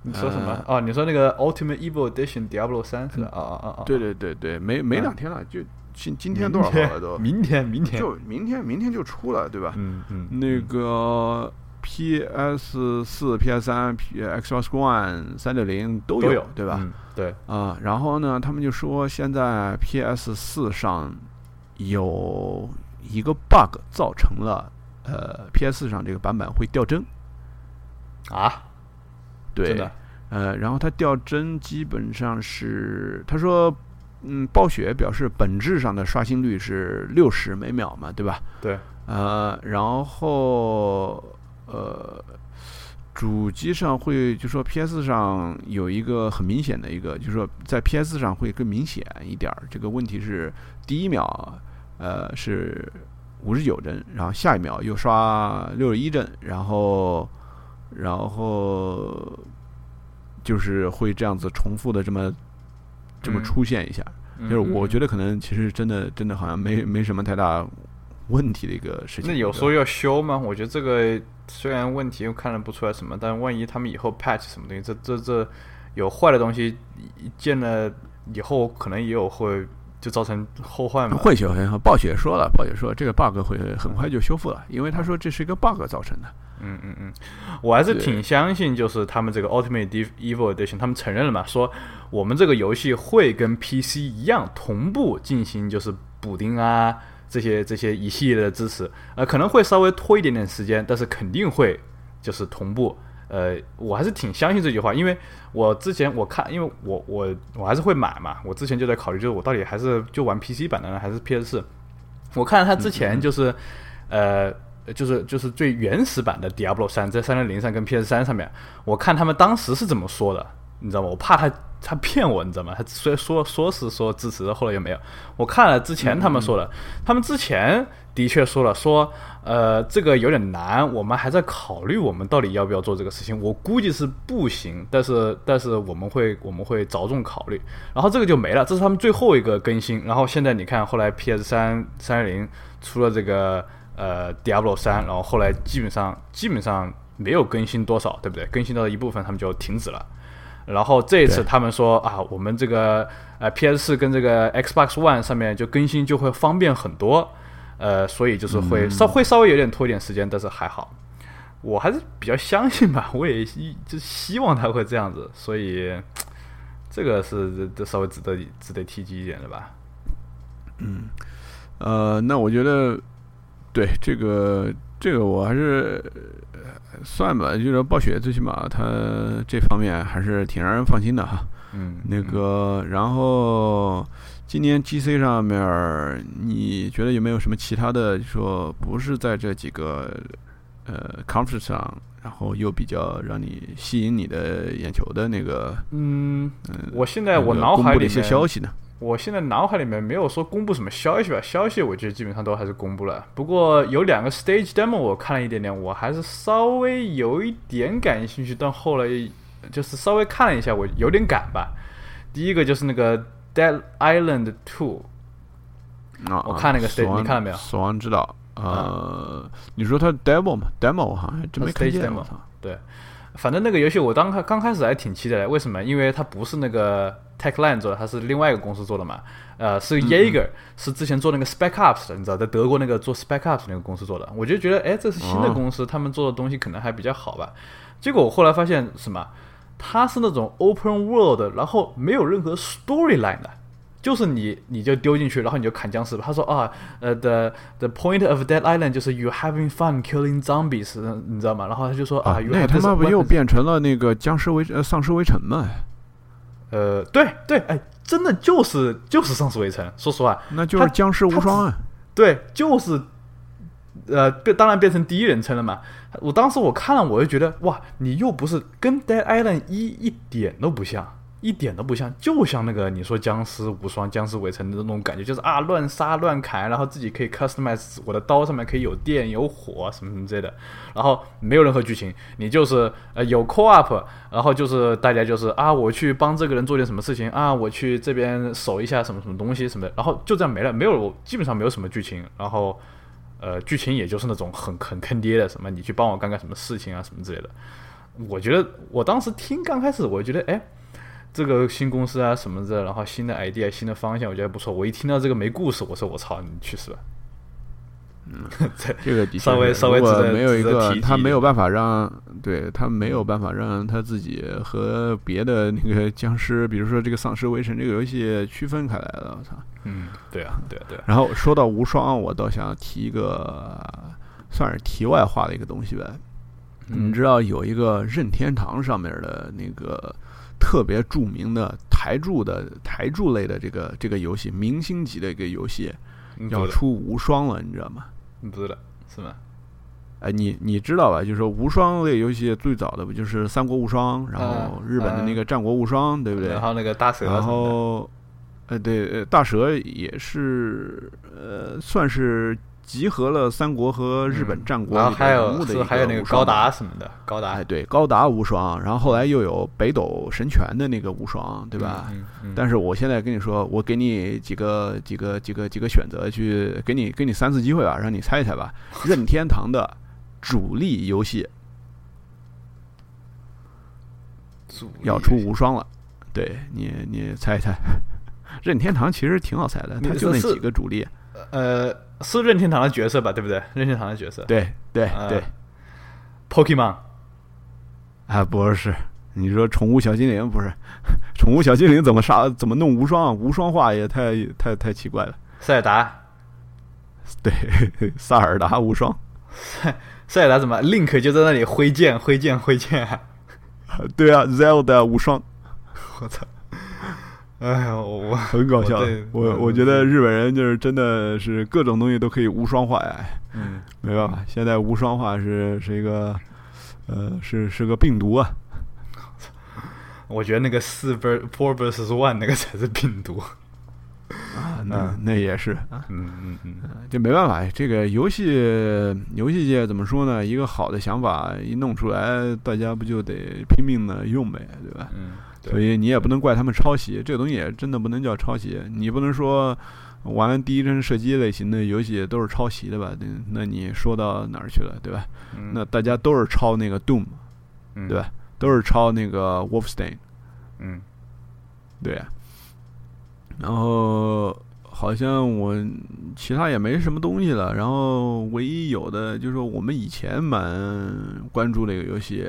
你说什么？呃哦，你说那个 Ultimate Evil Edition Diablo 三是吧？啊啊啊啊！对对对对，没没嗯两天了，就今今天多少号了都？明天，明天，就明天明天就出了，对吧？嗯嗯，那个 PS 四、PS 三、Xbox One 三六零都都有对吧？嗯，对，啊，然后呢，他们就说现在 PS 四上有一个 bug 造成了呃 PS 上这个版本会掉帧，啊，对真，的，呃，然后它掉帧基本上是他说，嗯，暴雪表示本质上的刷新率是六十每秒嘛，对吧？对，呃，然后呃，主机上会就说 PS 上有一个很明显的一个，就是说在 PS 上会更明显一点儿。这个问题是第一秒呃是五十九帧，然后下一秒又刷六十一帧，然后然后就是会这样子重复的这么这么嗯出现一下。就是我觉得可能其实真的真的好像没没什么太大问题的一个事情。那有说要修吗？我觉得这个虽然问题又看得不出来什么，但万一他们以后 patch 什么东西，这这这有坏的东西一见了以后，可能也有会就造成后患嘛。会修，暴雪说了，暴雪说这个 bug 会很快就修复了，因为他说这是一个 bug 造成的。嗯嗯嗯，我还是挺相信，就是他们这个 Ultimate Evil Edition，他们承认了嘛，说我们这个游戏会跟 PC 一样同步进行就是补丁啊这些这些一系列的支持，呃，可能会稍微拖一点点时间，但是肯定会就是同步。呃，我还是挺相信这句话，因为我之前我看，因为我我我还是会买嘛，我之前就在考虑，就是我到底还是就玩 PC 版的呢，还是 PS 四？我看他之前就是，呃，就是就是最原始版的 Diablo 三，在三六零上跟 PS 三上面，我看他们当时是怎么说的，你知道吗？我怕他他骗我，你知道吗？他虽然说说是说支持，后来又没有。我看了之前他们说的，他们之前的确说了，说呃这个有点难，我们还在考虑我们到底要不要做这个事情。我估计是不行，但是但是我们会我们会着重考虑。然后这个就没了，这是他们最后一个更新。然后现在你看，后来 PS 三三六零出了这个呃 Diablo 三，然后后来基本上基本上没有更新多少，对不对？更新到一部分他们就停止了。然后这一次他们说啊，我们这个呃 PS 四跟这个 Xbox One 上面就更新就会方便很多，呃，所以就是会稍会稍微有点拖一点时间，但是还好，我还是比较相信吧，我也就希望他会这样子，所以这个是这稍微值得值得提及一点的吧。嗯，呃，那我觉得对这个这个我还是。算吧，就是暴雪最起码它这方面还是挺让人放心的哈。嗯，那个，然后今年 GC 上面，你觉得有没有什么其他的说不是在这几个呃 conference 上，然后又比较让你吸引你的眼球的那个？嗯，我现在我脑海里的一些消息呢？我现在脑海里面没有说公布什么消息吧，消息我觉得基本上都还是公布了。不过有两个 stage demo 我看了一点点，我还是稍微有一点感兴趣，但后来就是稍微看了一下，我有点赶吧。第一个就是那个 Dead Island Two，啊，我看那个 stage，你看了没有？死亡之岛，呃，你说它 demo 吗？demo 哈，真没看见。对，反正那个游戏我当开刚开始还挺期待的，为什么？因为它不是那个。Techland 做的，它是另外一个公司做的嘛？呃，是 Jaeger，是之前做那个 Spec Ops 的，你知道，在德国那个做 Spec Ops 那个公司做的。我就觉得，哎，这是新的公司，他们做的东西可能还比较好吧。结果我后来发现什么？它是那种 Open World，然后没有任何 Storyline 的，就是你你就丢进去，然后你就砍僵尸。他说啊，呃，the the point of Dead Island 就是 you having fun killing zombies，你知道吗？然后他就说啊，那他妈不又变成了那个僵尸围呃丧尸围城吗？呃，对对，哎，真的就是就是丧尸围城。说实话，那就是僵尸无双啊。对，就是，呃，变当然变成第一人称了嘛。我当时我看了，我就觉得哇，你又不是跟 Dead Island 一一点都不像。一点都不像，就像那个你说僵尸无双、僵尸围城的那种感觉，就是啊乱杀乱砍，然后自己可以 customize 我的刀上面可以有电有火什么什么之类的，然后没有任何剧情，你就是呃有 co op，然后就是大家就是啊我去帮这个人做点什么事情啊我去这边守一下什么什么东西什么的，然后就这样没了，没有基本上没有什么剧情，然后呃剧情也就是那种很很坑爹的什么你去帮我干干什么事情啊什么之类的，我觉得我当时听刚开始我觉得哎。这个新公司啊什么的，然后新的 idea、新的方向，我觉得不错。我一听到这个没故事，我说我操，你去死吧！嗯，这个稍微稍微没有一个，他没有办法让，对他没有办法让他自己和别的那个僵尸，比如说这个丧尸围城这个游戏区分开来了。我操！嗯，对啊，对啊，对。然后说到无双，我倒想提一个算是题外话的一个东西呗。你知道有一个任天堂上面的那个。特别著名的台柱的台柱类的这个这个游戏，明星级的一个游戏，要出无双了，你知道吗？不知道是吗？哎，你你知道吧？就是说无双类游戏最早的不就是三国无双，然后日本的那个战国无双，对不对？然后那个大蛇，然后呃对，大蛇也是呃算是。集合了三国和日本战国人物的一个还有那个高达什么的，高达哎对，高达无双，然后后来又有北斗神拳的那个无双，对吧？但是我现在跟你说，我给你几个几个几个几个选择，去给你给你三次机会吧，让你猜一猜吧。任天堂的主力游戏要出无双了，对你你猜一猜。任天堂其实挺好猜的，它就那几个主力，呃。是任天堂的角色吧，对不对？任天堂的角色，对对对，Pokemon 啊，不是，你说宠物小精灵不是？宠物小精灵怎么杀？怎么弄无双？无双化也太太太奇怪了。塞尔达，对，萨尔达无双。塞塞尔达怎么？Link 就在那里挥剑，挥剑，挥剑。对啊，Zelda 无双。我操！哎呀，我我很搞笑。我我觉得日本人就是真的是各种东西都可以无双化呀。嗯，没办法，现在无双化是是一个，呃，是是个病毒啊。我觉得那个四 ver four versus one 那个才是病毒。啊，那那也是啊，嗯嗯嗯，就没办法，这个游戏游戏界怎么说呢？一个好的想法一弄出来，大家不就得拼命的用呗，对吧？嗯，对所以你也不能怪他们抄袭，这个东西也真的不能叫抄袭。你不能说玩第一人射击类型的游戏都是抄袭的吧？那那你说到哪儿去了，对吧？嗯那大家都是抄那个 Doom，嗯对吧？都是抄那个 Wolfenstein，嗯对呀。然后好像我其他也没什么东西了，然后唯一有的就是说我们以前蛮关注的一个游戏，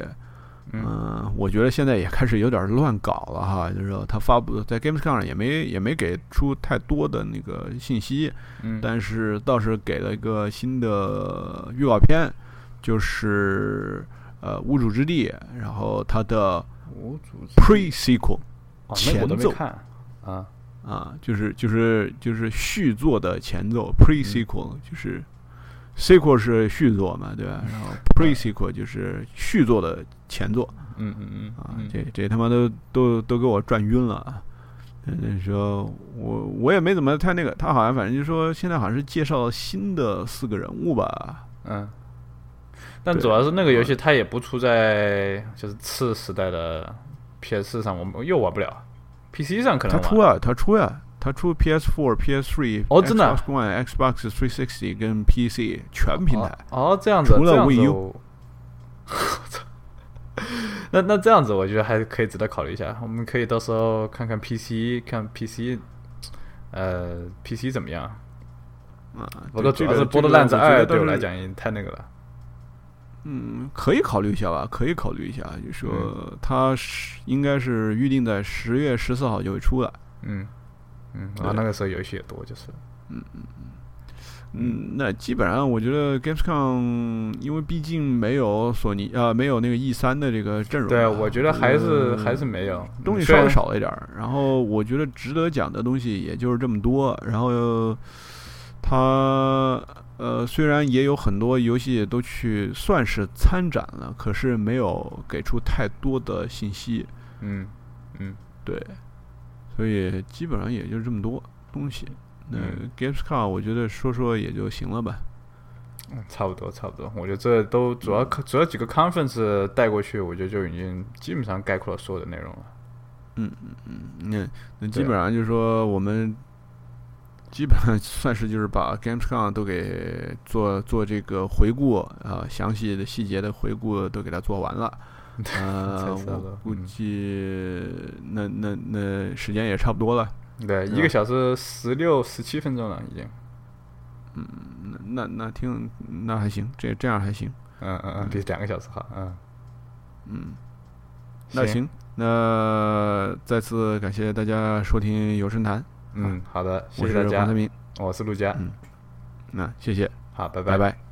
嗯。嗯，我觉得现在也开始有点乱搞了哈，就是说它发布在 Gamescom 上也没也没给出太多的那个信息，嗯，但是倒是给了一个新的预告片，就是呃《无主之地》，然后它的无主 Pre Sequel 哦，那个我都前奏啊。啊，就是就是就是续作的前奏 Pre Sequel，、就是 Sequel 是续作嘛，对吧？然后 Pre Sequel 就是续作的前作。嗯嗯嗯啊嗯，这这他妈都都都给我转晕了啊！那时候我我也没怎么太那个，他好像反正就说现在好像是介绍新的四个人物吧，嗯，但主要是那个游戏它也不出在就是次时代的 PS 上，我们又玩不了，PC 上可能玩。他出啊，它出呀、他出 PS4、PS3 哦真的啊 Xbox One、Xbox 360跟 PC 全平台。哦，这样子，除了 Wii U 那那这样子，我觉得还可以值得考虑一下。我们可以到时候看看 PC，看 PC，呃，PC 怎么样？啊，不过主要是《波德烂子二》对我来讲也太那个了。嗯，可以考虑一下吧，可以考虑一下。就是说它是应该是预定在十月十四号就会出来。嗯嗯，然后那个时候游戏也多，就是嗯嗯嗯，那基本上我觉得 Gamescom，因为毕竟没有索尼啊、没有那个 E 三的这个阵容啊。对，我觉得还是嗯还是没有东西稍微少了一点儿。然后我觉得值得讲的东西也就是这么多。然后它呃虽然也有很多游戏都去算是参展了，可是没有给出太多的信息。嗯嗯对，所以基本上也就这么多东西。那嗯 Gamescom 我觉得说说也就行了吧。嗯，差不多差不多。我觉得这都主要主要几个 conference 带过去，我觉得就已经基本上概括了所有的内容了。嗯嗯嗯那那基本上就是说，我们基本上 算是就是把 Gamescom 都给做做这个回顾啊，详细的细节的回顾都给它做完了。呃，我估计那那那时间也差不多了。对，一个小时十六十七分钟了，已经。那那那听那还行，这这样还行。嗯嗯嗯，比两个小时好。嗯，嗯，那行，那再次感谢大家收听有声谈，嗯，好的，谢谢大家黄泽。明。我是陆佳。嗯那谢谢，好，拜拜拜